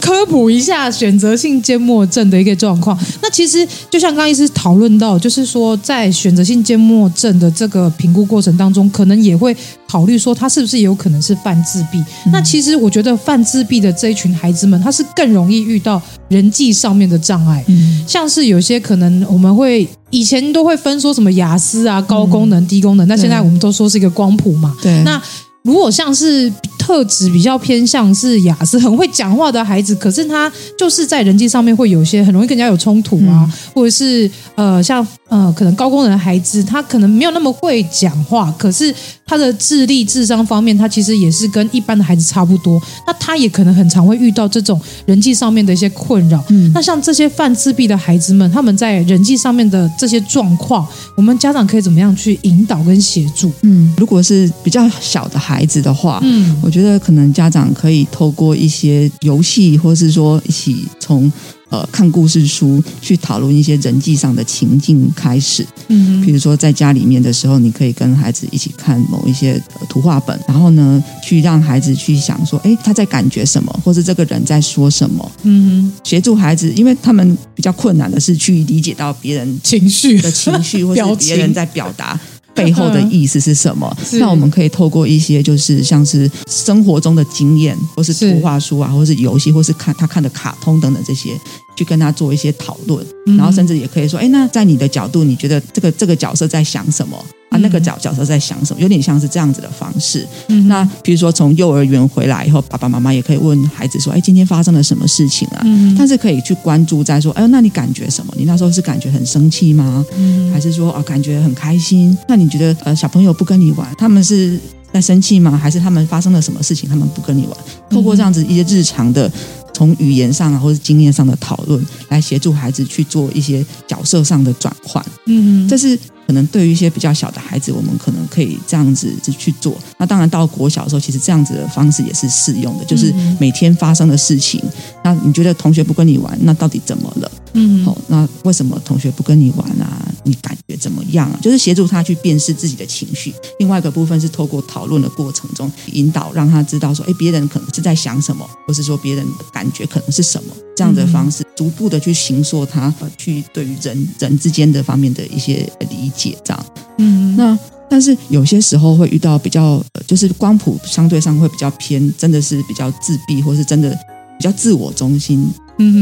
科普一下选择性缄默症的一个状况。那其实就像刚刚医师讨论到，就是说在选择性缄默症的这个评估过程当中，可能也会考虑说他是不是也有可能是泛自闭。嗯、那其实我觉得泛自闭的这一群孩子们，他是更容易遇到人际上面的障碍。嗯，像是有些可能我们会以前都会分说什么雅思啊、高功能、低功能，那、嗯、现在我们都说是一个光谱嘛。对，那。如果像是特质比较偏向是雅思，很会讲话的孩子，可是他就是在人际上面会有些很容易跟人家有冲突啊，嗯、或者是呃像呃可能高功能的孩子，他可能没有那么会讲话，可是他的智力智商方面，他其实也是跟一般的孩子差不多，那他也可能很常会遇到这种人际上面的一些困扰。嗯，那像这些犯自闭的孩子们，他们在人际上面的这些状况，我们家长可以怎么样去引导跟协助？嗯，如果是比较小的孩子。孩子的话，嗯，我觉得可能家长可以透过一些游戏，或是说一起从呃看故事书去讨论一些人际上的情境开始，嗯，比如说在家里面的时候，你可以跟孩子一起看某一些图画本，然后呢，去让孩子去想说，哎，他在感觉什么，或是这个人在说什么，嗯，协助孩子，因为他们比较困难的是去理解到别人情绪。的情绪，或是别人在表达。背后的意思是什么？那我们可以透过一些就是像是生活中的经验，或是图画书啊，或是游戏，或是看他看的卡通等等这些，去跟他做一些讨论，然后甚至也可以说，哎，那在你的角度，你觉得这个这个角色在想什么？啊，那个角角色在想什么？有点像是这样子的方式。嗯，那比如说从幼儿园回来以后，爸爸妈妈也可以问孩子说：“哎，今天发生了什么事情啊？”嗯，但是可以去关注在说：“哎，那你感觉什么？你那时候是感觉很生气吗？嗯，还是说啊，感觉很开心？那你觉得呃，小朋友不跟你玩，他们是在生气吗？还是他们发生了什么事情，他们不跟你玩？透过这样子一些日常的。”从语言上啊，或者经验上的讨论，来协助孩子去做一些角色上的转换。嗯，这是可能对于一些比较小的孩子，我们可能可以这样子去做。那当然到国小的时候，其实这样子的方式也是适用的，就是每天发生的事情。那你觉得同学不跟你玩，那到底怎么了？嗯，好，那为什么同学不跟你玩啊？你感觉怎么样啊？就是协助他去辨识自己的情绪。另外一个部分是透过讨论的过程中引导，让他知道说，哎，别人可能是在想什么，或是说别人的感觉可能是什么，这样的方式逐步的去形塑他，呃，去对于人人之间的方面的一些理解，这样。嗯，那但是有些时候会遇到比较，就是光谱相对上会比较偏，真的是比较自闭，或是真的比较自我中心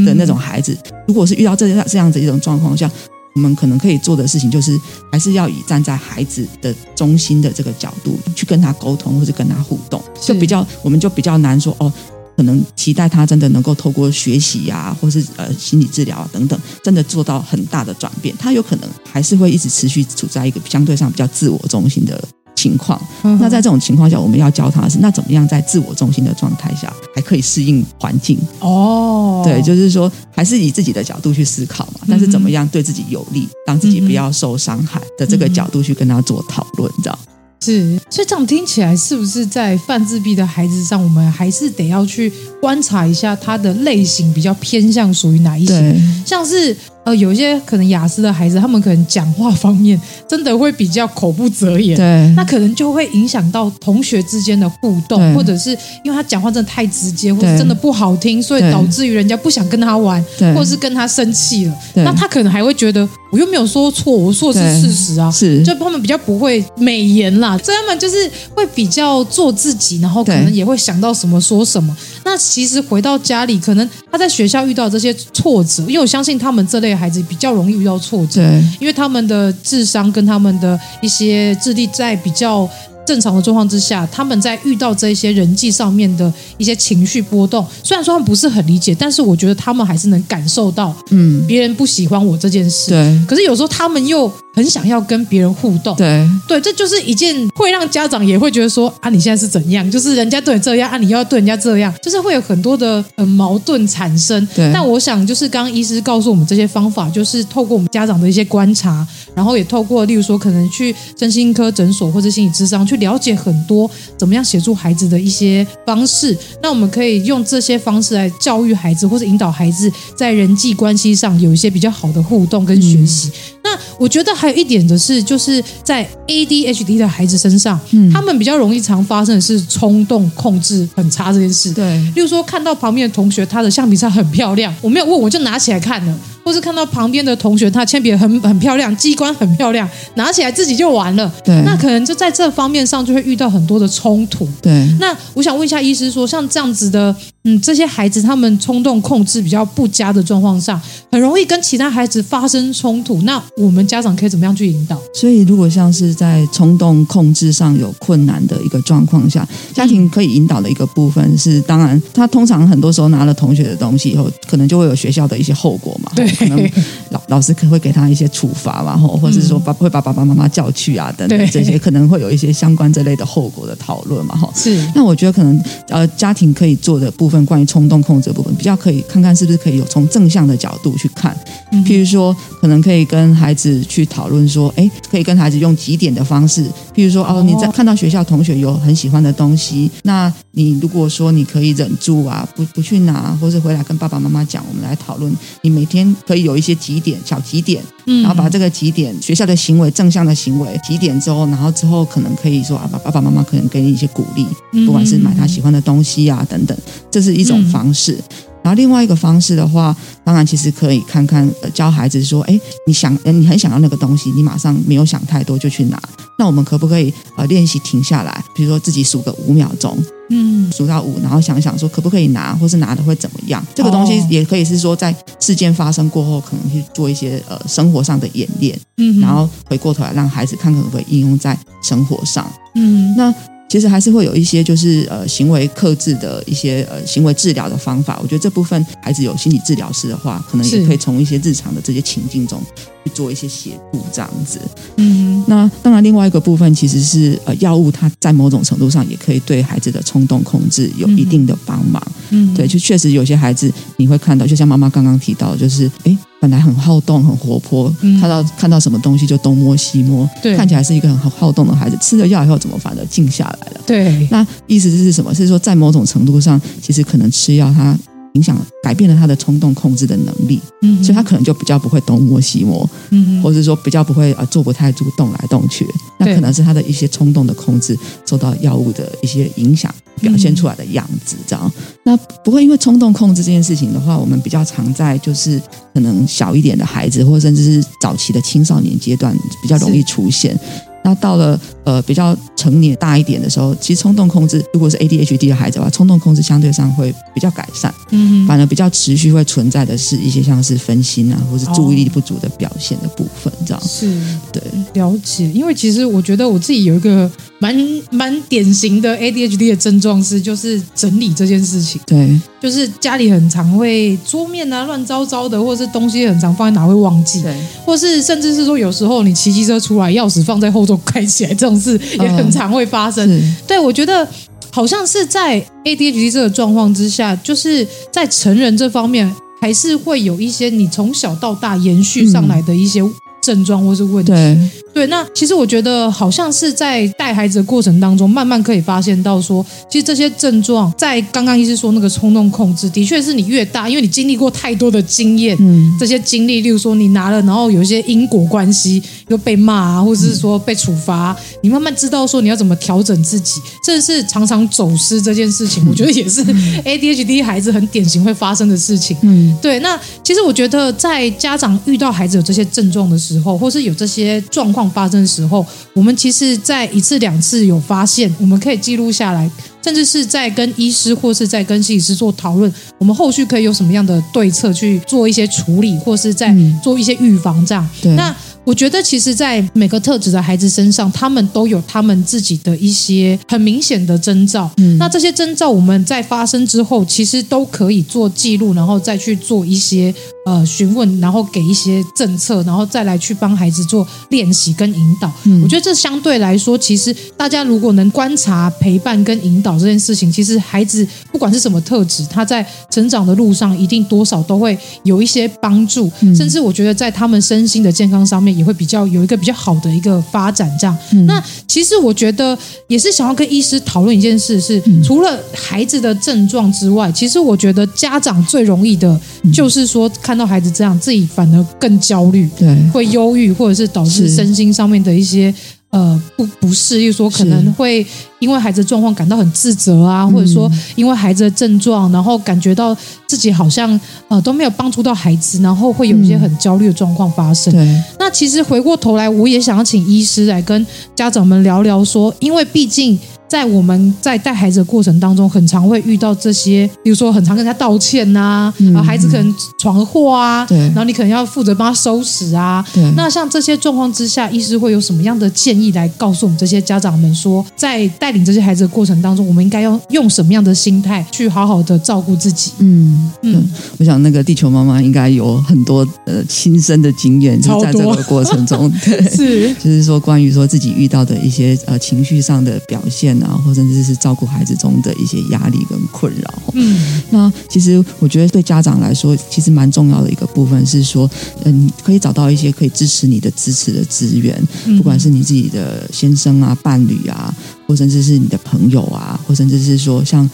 的那种孩子。如果是遇到这样这样子一种状况下。我们可能可以做的事情，就是还是要以站在孩子的中心的这个角度去跟他沟通，或者跟他互动，就比较我们就比较难说哦，可能期待他真的能够透过学习呀、啊，或是呃心理治疗啊等等，真的做到很大的转变。他有可能还是会一直持续处在一个相对上比较自我中心的情况。嗯、那在这种情况下，我们要教他的是，那怎么样在自我中心的状态下还可以适应环境？哦，对，就是说。还是以自己的角度去思考嘛，但是怎么样对自己有利，让自己不要受伤害的这个角度去跟他做讨论，这样。是，所以这样听起来是不是在泛自闭的孩子上，我们还是得要去观察一下他的类型比较偏向属于哪一些？像是。呃，有一些可能雅思的孩子，他们可能讲话方面真的会比较口不择言，对，那可能就会影响到同学之间的互动，或者是因为他讲话真的太直接，或者真的不好听，所以导致于人家不想跟他玩，或者是跟他生气了，那他可能还会觉得我又没有说错，我说的是事实啊，是，就他们比较不会美言啦，所以他们就是会比较做自己，然后可能也会想到什么说什么。那其实回到家里，可能他在学校遇到这些挫折，因为我相信他们这类。孩子比较容易遇到挫折，因为他们的智商跟他们的一些智力在比较正常的状况之下，他们在遇到这些人际上面的一些情绪波动，虽然说他们不是很理解，但是我觉得他们还是能感受到，嗯，别人不喜欢我这件事。对。可是有时候他们又很想要跟别人互动。对。对，这就是一件会让家长也会觉得说啊，你现在是怎样？就是人家对你这样啊，你又要对人家这样，就是会有很多的呃矛盾产生。对。但我想，就是刚刚医师告诉我们这些方法，就是透过我们家长的一些观察，然后也透过例如说可能去身心科诊所或者心理咨商去了解很多怎么样协助孩子的一些方式。那我们可以用这些方式来教育孩子，或者引导孩子在人际关系上有一些比较好的互动跟学习。嗯、那我觉得还有一点的是，就是在 ADHD 的孩子身上，嗯，他们比较容易常发生的是冲动控制很差这件事。对，例如说看到旁边的同学他的橡皮擦很漂亮，我没有问，我就拿起来看了。或是看到旁边的同学，他铅笔很很漂亮，机关很漂亮，拿起来自己就完了。对，那可能就在这方面上就会遇到很多的冲突。对，那我想问一下医师说，像这样子的，嗯，这些孩子他们冲动控制比较不佳的状况下，很容易跟其他孩子发生冲突。那我们家长可以怎么样去引导？所以，如果像是在冲动控制上有困难的一个状况下，家庭可以引导的一个部分是，当然，他通常很多时候拿了同学的东西以后，可能就会有学校的一些后果嘛。对。可能老老师可能会给他一些处罚嘛，或或者是说把会把爸爸妈妈叫去啊等等 这些，可能会有一些相关这类的后果的讨论嘛，哈。是。那我觉得可能呃家庭可以做的部分，关于冲动控制的部分，比较可以看看是不是可以有从正向的角度去看，譬如说可能可以跟孩子去讨论说，哎，可以跟孩子用几点的方式，譬如说哦你在看到学校同学有很喜欢的东西，那你如果说你可以忍住啊，不不去拿，或是回来跟爸爸妈妈讲，我们来讨论，你每天。可以有一些几点，小几点，然后把这个几点学校的行为正向的行为几点之后，然后之后可能可以说啊，爸爸妈妈可能给你一些鼓励，不管是买他喜欢的东西啊等等，这是一种方式。然后另外一个方式的话，当然其实可以看看教孩子说，哎，你想，你很想要那个东西，你马上没有想太多就去拿。那我们可不可以呃练习停下来，比如说自己数个五秒钟，嗯，数到五，然后想想说可不可以拿，或是拿的会怎么样？这个东西也可以是说在事件发生过后，可能去做一些呃生活上的演练，嗯，然后回过头来让孩子看看可不可以应用在生活上，嗯，那。其实还是会有一些就是呃行为克制的一些呃行为治疗的方法，我觉得这部分孩子有心理治疗师的话，可能也可以从一些日常的这些情境中去做一些协助，这样子。嗯，那当然另外一个部分其实是呃药物，它在某种程度上也可以对孩子的冲动控制有一定的帮忙。嗯，对，就确实有些孩子你会看到，就像妈妈刚刚提到，就是哎。本来很好动、很活泼，看到看到什么东西就东摸西摸，对，看起来是一个很好好动的孩子。吃了药以后，怎么反而静下来了？对，那意思是什么？是说在某种程度上，其实可能吃药它影响改变了他的冲动控制的能力，嗯，所以他可能就比较不会东摸西摸，嗯，或者说比较不会呃做不太主动来动去。那可能是他的一些冲动的控制受到药物的一些影响。表现出来的样子，这样。那不会因为冲动控制这件事情的话，我们比较常在就是可能小一点的孩子，或甚至是早期的青少年阶段比较容易出现。那到了呃比较成年大一点的时候，其实冲动控制，如果是 ADHD 的孩子的话，冲动控制相对上会比较改善，嗯，反而比较持续会存在的是一些像是分心啊，或是注意力不足的表现的部分，这样是对了解。因为其实我觉得我自己有一个蛮蛮典型的 ADHD 的症状是，就是整理这件事情，对，就是家里很常会桌面啊乱糟糟的，或者是东西很常放在哪会忘记，对，或是甚至是说有时候你骑机车出来，钥匙放在后座。开起来这种事也很常会发生。嗯、对，我觉得好像是在 ADHD 这个状况之下，就是在成人这方面，还是会有一些你从小到大延续上来的一些症状或是问题。对对，那其实我觉得好像是在带孩子的过程当中，慢慢可以发现到说，其实这些症状在刚刚医师说那个冲动控制，的确是你越大，因为你经历过太多的经验，嗯，这些经历，例如说你拿了，然后有一些因果关系，又被骂啊，或者是说被处罚，你慢慢知道说你要怎么调整自己，甚至是常常走失这件事情，我觉得也是 ADHD 孩子很典型会发生的事情。嗯，对。那其实我觉得在家长遇到孩子有这些症状的时候，或是有这些状况。发生的时候，我们其实，在一次两次有发现，我们可以记录下来，甚至是在跟医师或是在跟心理师做讨论，我们后续可以有什么样的对策去做一些处理，或是在做一些预防这样。嗯、那我觉得其实，在每个特质的孩子身上，他们都有他们自己的一些很明显的征兆。嗯，那这些征兆我们在发生之后，其实都可以做记录，然后再去做一些呃询问，然后给一些政策，然后再来去帮孩子做练习跟引导。嗯，我觉得这相对来说，其实大家如果能观察、陪伴跟引导这件事情，其实孩子不管是什么特质，他在成长的路上一定多少都会有一些帮助，嗯，甚至我觉得在他们身心的健康上面也会比较有一个比较好的一个发展。这样，嗯，那其实我觉得也是想要跟医师讨论一件事是，除了孩子的症状之外，其实我觉得家长最容易的就是说看到孩子这样，自己反而更焦虑，对，会忧郁，或者是导致身心上面的一些。呃，不不适，例如说可能会因为孩子的状况感到很自责啊，或者说因为孩子的症状，然后感觉到自己好像呃都没有帮助到孩子，然后会有一些很焦虑的状况发生。对，那其实回过头来，我也想要请医师来跟家长们聊聊说，因为毕竟。在我们在带孩子的过程当中，很常会遇到这些，比如说很常跟他道歉呐、啊，嗯、孩子可能闯祸啊，对，然后你可能要负责帮他收拾啊。对，那像这些状况之下，医师会有什么样的建议来告诉我们这些家长们说，在带领这些孩子的过程当中，我们应该要用什么样的心态去好好的照顾自己？嗯嗯，我想那个地球妈妈应该有很多呃亲身的经验，就在这个过程中，对，是，就是说关于说自己遇到的一些呃情绪上的表现。然后甚至是照顾孩子中的一些压力跟困扰。嗯，那其实我觉得对家长来说，其实蛮重要的一个部分是说，嗯，可以找到一些可以支持你的支持的资源，不管是你自己的先生啊、伴侣啊，或甚至是你的朋友啊，或甚至是说像。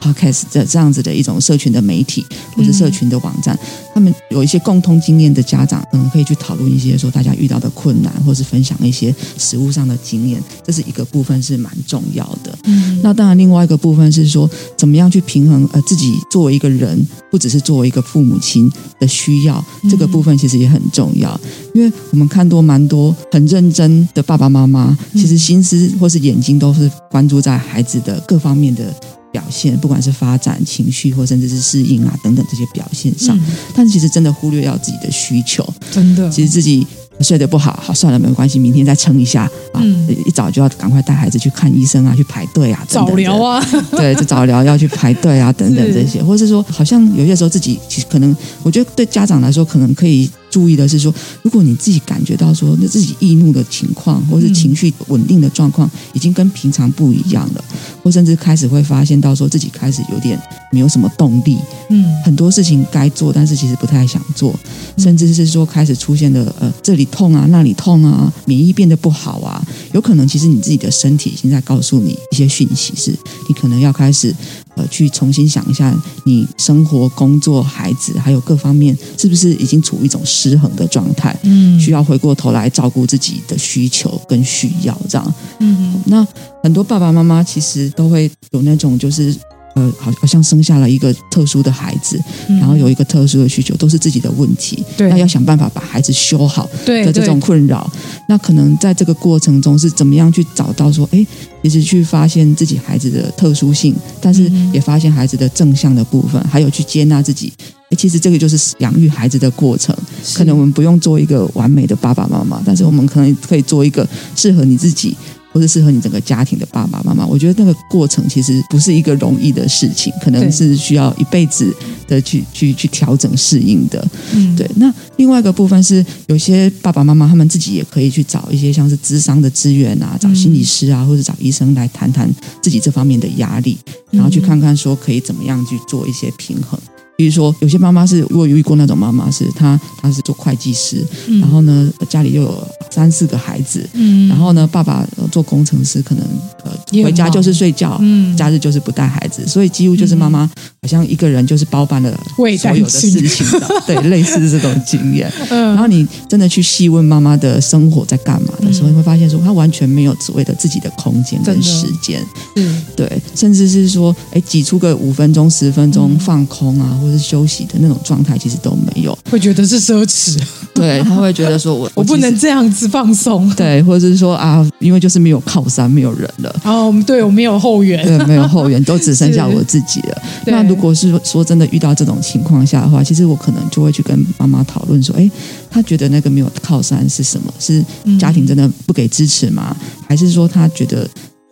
Podcast 这这样子的一种社群的媒体，或者社群的网站，嗯、他们有一些共通经验的家长，可能可以去讨论一些说大家遇到的困难，或是分享一些实物上的经验，这是一个部分是蛮重要的。嗯，那当然另外一个部分是说，怎么样去平衡呃自己作为一个人，不只是作为一个父母亲的需要，这个部分其实也很重要，因为我们看多蛮多很认真的爸爸妈妈，其实心思或是眼睛都是关注在孩子的各方面的。表现，不管是发展情绪，或甚至是适应啊等等这些表现上，嗯、但是其实真的忽略掉自己的需求，真的，其实自己睡得不好，好算了，没有关系，明天再撑一下啊，嗯、一早就要赶快带孩子去看医生啊，去排队啊，等等，早疗啊，对，就早疗要去排队啊，等等 这些，或者是说，好像有些时候自己其实可能，我觉得对家长来说，可能可以。注意的是说，如果你自己感觉到说，那自己易怒的情况，或是情绪稳定的状况，已经跟平常不一样了，或甚至开始会发现到说自己开始有点没有什么动力，嗯，很多事情该做，但是其实不太想做，甚至是说开始出现的呃这里痛啊，那里痛啊，免疫变得不好啊，有可能其实你自己的身体已经在告诉你一些讯息，是你可能要开始。呃，去重新想一下，你生活、工作、孩子，还有各方面，是不是已经处于一种失衡的状态？嗯，需要回过头来照顾自己的需求跟需要，这样。嗯，那很多爸爸妈妈其实都会有那种就是。呃，好，好像生下了一个特殊的孩子，嗯、然后有一个特殊的需求，都是自己的问题。对，那要想办法把孩子修好的这种困扰，那可能在这个过程中是怎么样去找到说，哎，其实去发现自己孩子的特殊性，但是也发现孩子的正向的部分，还有去接纳自己。哎，其实这个就是养育孩子的过程。可能我们不用做一个完美的爸爸妈妈，但是我们可能可以做一个适合你自己。或是适合你整个家庭的爸爸妈妈，我觉得那个过程其实不是一个容易的事情，可能是需要一辈子的去去去调整适应的。嗯，对。那另外一个部分是，有些爸爸妈妈他们自己也可以去找一些像是智商的资源啊，找心理师啊，或者找医生来谈谈自己这方面的压力，然后去看看说可以怎么样去做一些平衡。比如说，有些妈妈是，如果遇过那种妈妈是，她她是做会计师，嗯、然后呢，家里又有三四个孩子，嗯，然后呢，爸爸做工程师，可能呃回家就是睡觉，嗯，假日就是不带孩子，所以几乎就是妈妈好像一个人就是包办了所有的事情的，对，类似这种经验。嗯，然后你真的去细问妈妈的生活在干嘛的时候，你会发现说，她完全没有所谓的自己的空间跟时间，嗯，对，甚至是说，哎，挤出个五分钟、十分钟放空啊。或是休息的那种状态，其实都没有，会觉得是奢侈。对，他会觉得说我 我不能这样子放松，对，或者是说啊，因为就是没有靠山，没有人了。哦，对，我没有后援，对，没有后援，都只剩下我自己了。那如果是说真的遇到这种情况下的话，其实我可能就会去跟妈妈讨论说，哎，他觉得那个没有靠山是什么？是家庭真的不给支持吗？嗯、还是说他觉得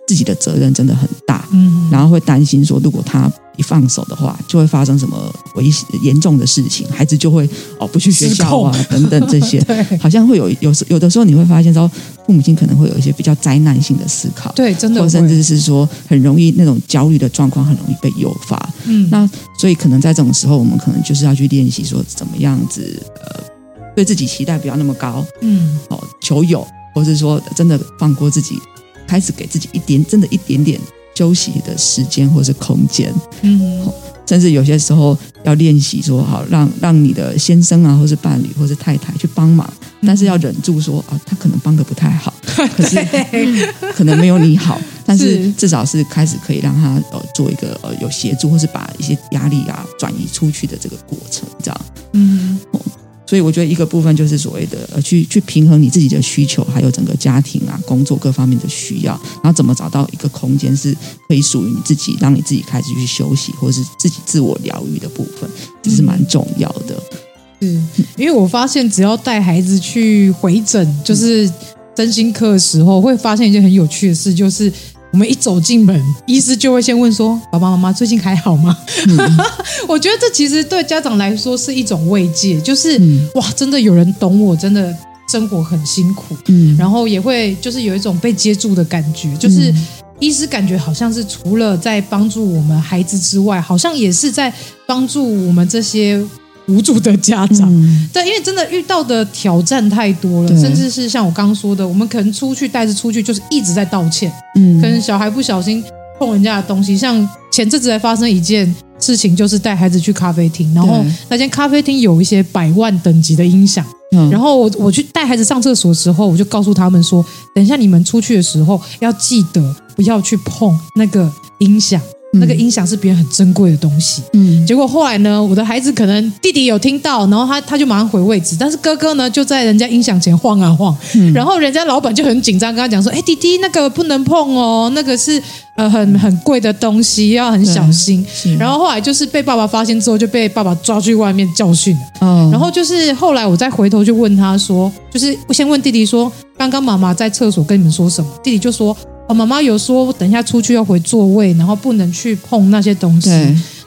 自己的责任真的很大？嗯，然后会担心说，如果他一放手的话，就会发生什么危险严重的事情，孩子就会哦不去学校啊 等等这些，好像会有有有的时候你会发现说，父母亲可能会有一些比较灾难性的思考，对，真的，或甚至是说很容易那种焦虑的状况很容易被诱发，嗯，那所以可能在这种时候，我们可能就是要去练习说怎么样子呃，对自己期待不要那么高，嗯，哦，求有，或是说真的放过自己，开始给自己一点真的一点点。休息的时间或是空间，嗯，甚至有些时候要练习说好，让让你的先生啊，或是伴侣，或是太太去帮忙，但是要忍住说啊，他可能帮的不太好，可是可能没有你好，但是至少是开始可以让他呃做一个呃有协助，或是把一些压力啊转移出去的这个过程，这样，嗯。所以我觉得一个部分就是所谓的呃，去去平衡你自己的需求，还有整个家庭啊、工作各方面的需要，然后怎么找到一个空间是可以属于你自己，让你自己开始去休息，或者是自己自我疗愈的部分，这是蛮重要的。嗯，因为我发现只要带孩子去回诊，就是身心科的时候，会发现一件很有趣的事，就是。我们一走进门，医师就会先问说：“爸爸妈妈最近还好吗？”嗯、我觉得这其实对家长来说是一种慰藉，就是、嗯、哇，真的有人懂我，真的生活很辛苦，嗯，然后也会就是有一种被接住的感觉，就是医师感觉好像是除了在帮助我们孩子之外，好像也是在帮助我们这些。无助的家长，嗯、对，因为真的遇到的挑战太多了，甚至是像我刚刚说的，我们可能出去带着出去，就是一直在道歉。嗯，可能小孩不小心碰人家的东西，像前阵子还发生一件事情，就是带孩子去咖啡厅，然后那间咖啡厅有一些百万等级的音响，嗯、然后我我去带孩子上厕所的时候，我就告诉他们说，等一下你们出去的时候要记得不要去碰那个音响。那个音响是别人很珍贵的东西，嗯，结果后来呢，我的孩子可能弟弟有听到，然后他他就马上回位置，但是哥哥呢就在人家音响前晃啊晃，嗯，然后人家老板就很紧张，跟他讲说，哎，弟弟那个不能碰哦，那个是呃很很贵的东西，要很小心。然后后来就是被爸爸发现之后，就被爸爸抓去外面教训了。哦，然后就是后来我再回头就问他说，就是我先问弟弟说，刚刚妈妈在厕所跟你们说什么？弟弟就说。哦，妈妈有说等一下出去要回座位，然后不能去碰那些东西。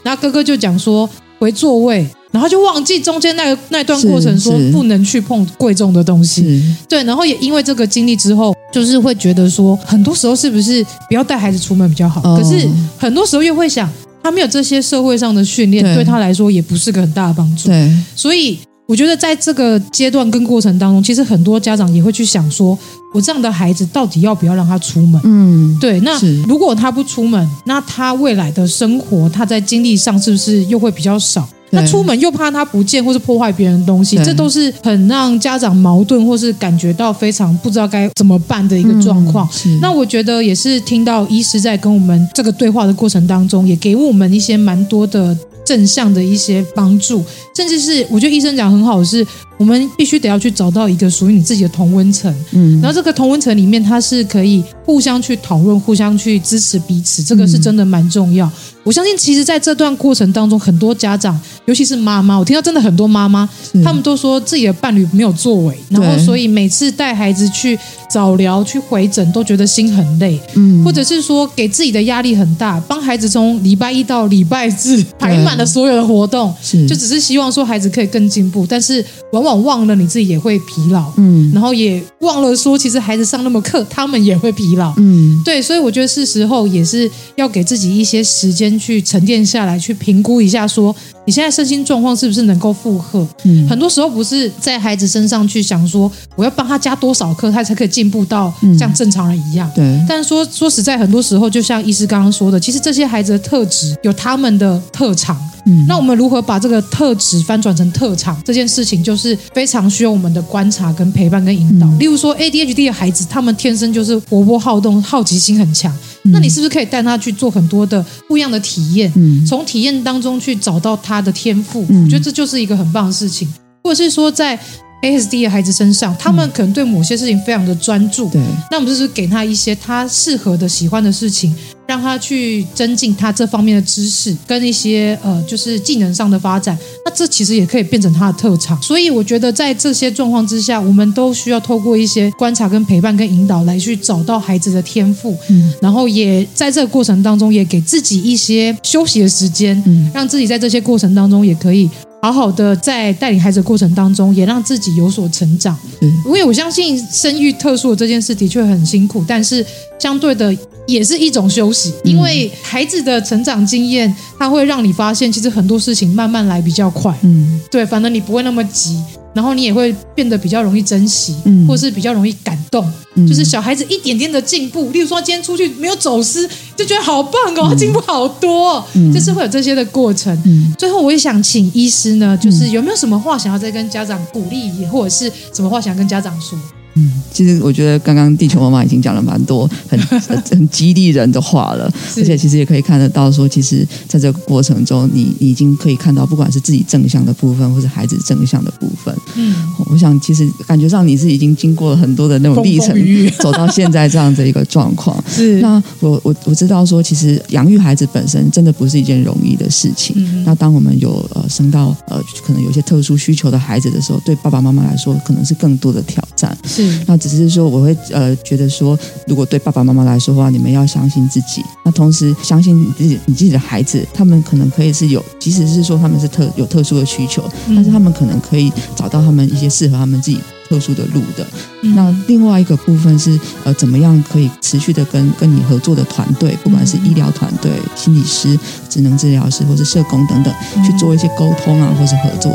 然后哥哥就讲说回座位，然后就忘记中间那个那段过程，说不能去碰贵重的东西。对，然后也因为这个经历之后，就是会觉得说，很多时候是不是不要带孩子出门比较好？哦、可是很多时候又会想，他没有这些社会上的训练，对，对他来说也不是个很大的帮助。对，所以。我觉得在这个阶段跟过程当中，其实很多家长也会去想说，我这样的孩子到底要不要让他出门？嗯，对。那如果他不出门，那他未来的生活，他在精力上是不是又会比较少？那出门又怕他不见或是破坏别人的东西，这都是很让家长矛盾或是感觉到非常不知道该怎么办的一个状况。嗯、那我觉得也是听到医师在跟我们这个对话的过程当中，也给我们一些蛮多的。正向的一些帮助，甚至是我觉得医生讲很好的是，我们必须得要去找到一个属于你自己的同温层，嗯，然后这个同温层里面，它是可以互相去讨论、互相去支持彼此，这个是真的蛮重要。我相信，其实在这段过程当中，很多家长，尤其是妈妈，我听到真的很多妈妈，他们都说自己的伴侣没有作为，然后所以每次带孩子去早疗、去回诊，都觉得心很累，嗯，或者是说给自己的压力很大，帮孩子从礼拜一到礼拜日排满了所有的活动，是。就只是希望说孩子可以更进步，但是往往忘了你自己也会疲劳，嗯，然后也忘了说，其实孩子上那么课，他们也会疲劳，嗯，对，所以我觉得是时候也是要给自己一些时间。去沉淀下来，去评估一下，说你现在身心状况是不是能够负荷？嗯，很多时候不是在孩子身上去想说，我要帮他加多少课，他才可以进步到像正常人一样。对、嗯，但是说说实在，很多时候就像医师刚刚说的，其实这些孩子的特质有他们的特长。嗯，那我们如何把这个特质翻转成特长？这件事情就是非常需要我们的观察、跟陪伴、跟引导。嗯、例如说，ADHD 的孩子，他们天生就是活泼好动、好奇心很强。那你是不是可以带他去做很多的不一样的体验？嗯，从体验当中去找到他的天赋，嗯我觉得这就是一个很棒的事情。或者是说，在 ASD 的孩子身上，他们可能对某些事情非常的专注，对，那我们就是给他一些他适合的、喜欢的事情，让他去增进他这方面的知识跟一些呃，就是技能上的发展。那这其实也可以变成他的特长。所以我觉得在这些状况之下，我们都需要透过一些观察、跟陪伴、跟引导来去找到孩子的天赋，嗯，然后也在这个过程当中，也给自己一些休息的时间，嗯，让自己在这些过程当中也可以。好好的在带领孩子的过程当中，也让自己有所成长。嗯，因为我相信生育特殊的这件事的确很辛苦，但是相对的也是一种休息。因为孩子的成长经验，它会让你发现，其实很多事情慢慢来比较快。嗯，对，反正你不会那么急，然后你也会变得比较容易珍惜，嗯或是比较容易感动。嗯就是小孩子一点点的进步，例如说今天出去没有走失，就觉得好棒哦，他进步好多哦，嗯就是会有这些的过程。嗯最后，我也想请医师呢，就是有没有什么话想要再跟家长鼓励，或者是什么话想跟家长说？嗯，其实我觉得刚刚地球妈妈已经讲了蛮多很 很很激励人的话了，而且其实也可以看得到说，其实在这个过程中你，你已经可以看到，不管是自己正向的部分，或是孩子正向的部分。嗯，我想其实感觉上你是已经经过了很多的那种历程走到现在这样的一个状况。是那我我我知道说，其实养育孩子本身真的不是一件容易的事情。嗯那当我们有呃生到呃可能有些特殊需求的孩子的时候，对爸爸妈妈来说，可能是更多的挑战。是那只是说，我会呃觉得说，如果对爸爸妈妈来说的话，你们要相信自己，那同时相信你自己，你自己的孩子，他们可能可以是有，即使是说他们是特有特殊的需求，但是他们可能可以找到他们一些适合他们自己特殊的路的。嗯。那另外一个部分是呃，怎么样可以持续的跟跟你合作的团队，不管是医疗团队、心理师、职能治疗师或是社工等等，去做一些沟通啊，或是合作，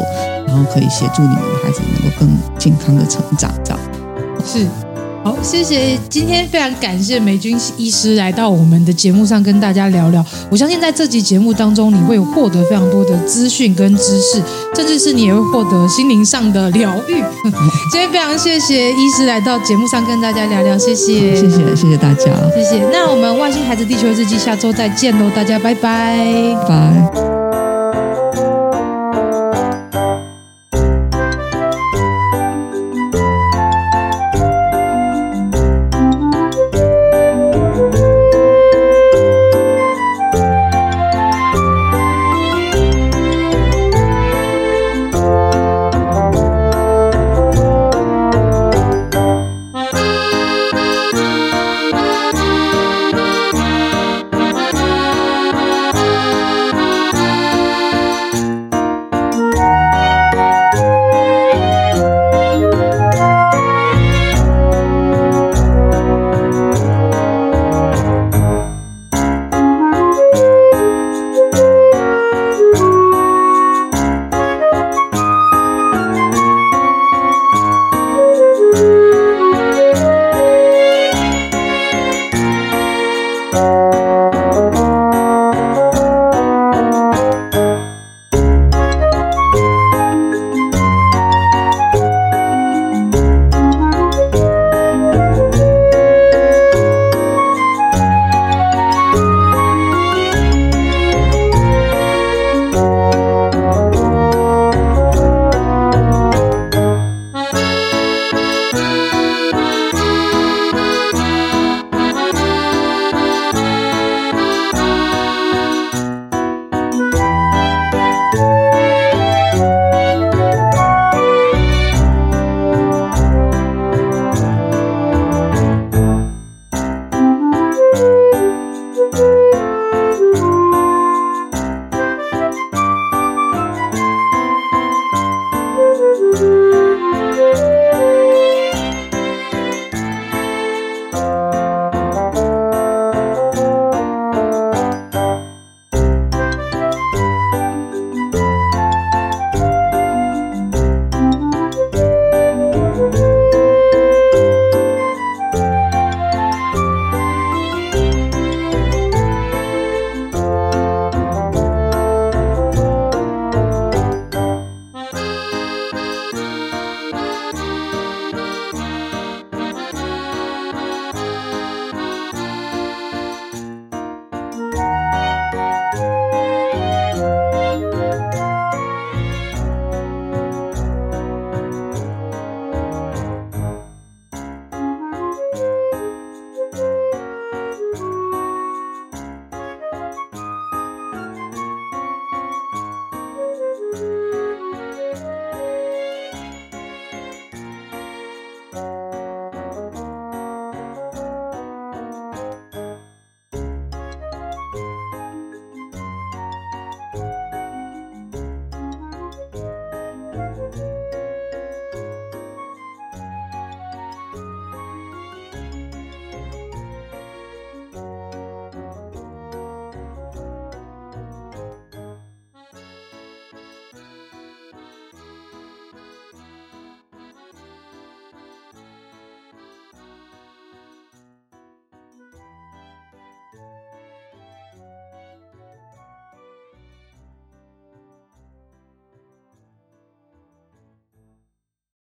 然后可以协助你们的孩子能够更健康的成长，这样。是。好，谢谢。今天非常感谢美军医师来到我们的节目上跟大家聊聊。我相信在这集节目当中，你会有获得非常多的资讯跟知识，甚至是你也会获得心灵上的疗愈。今天非常谢谢医师来到节目上跟大家聊聊，谢谢，谢谢，谢谢大家，谢谢。那我们外星孩子地球日记下周再见喽，大家拜拜，拜。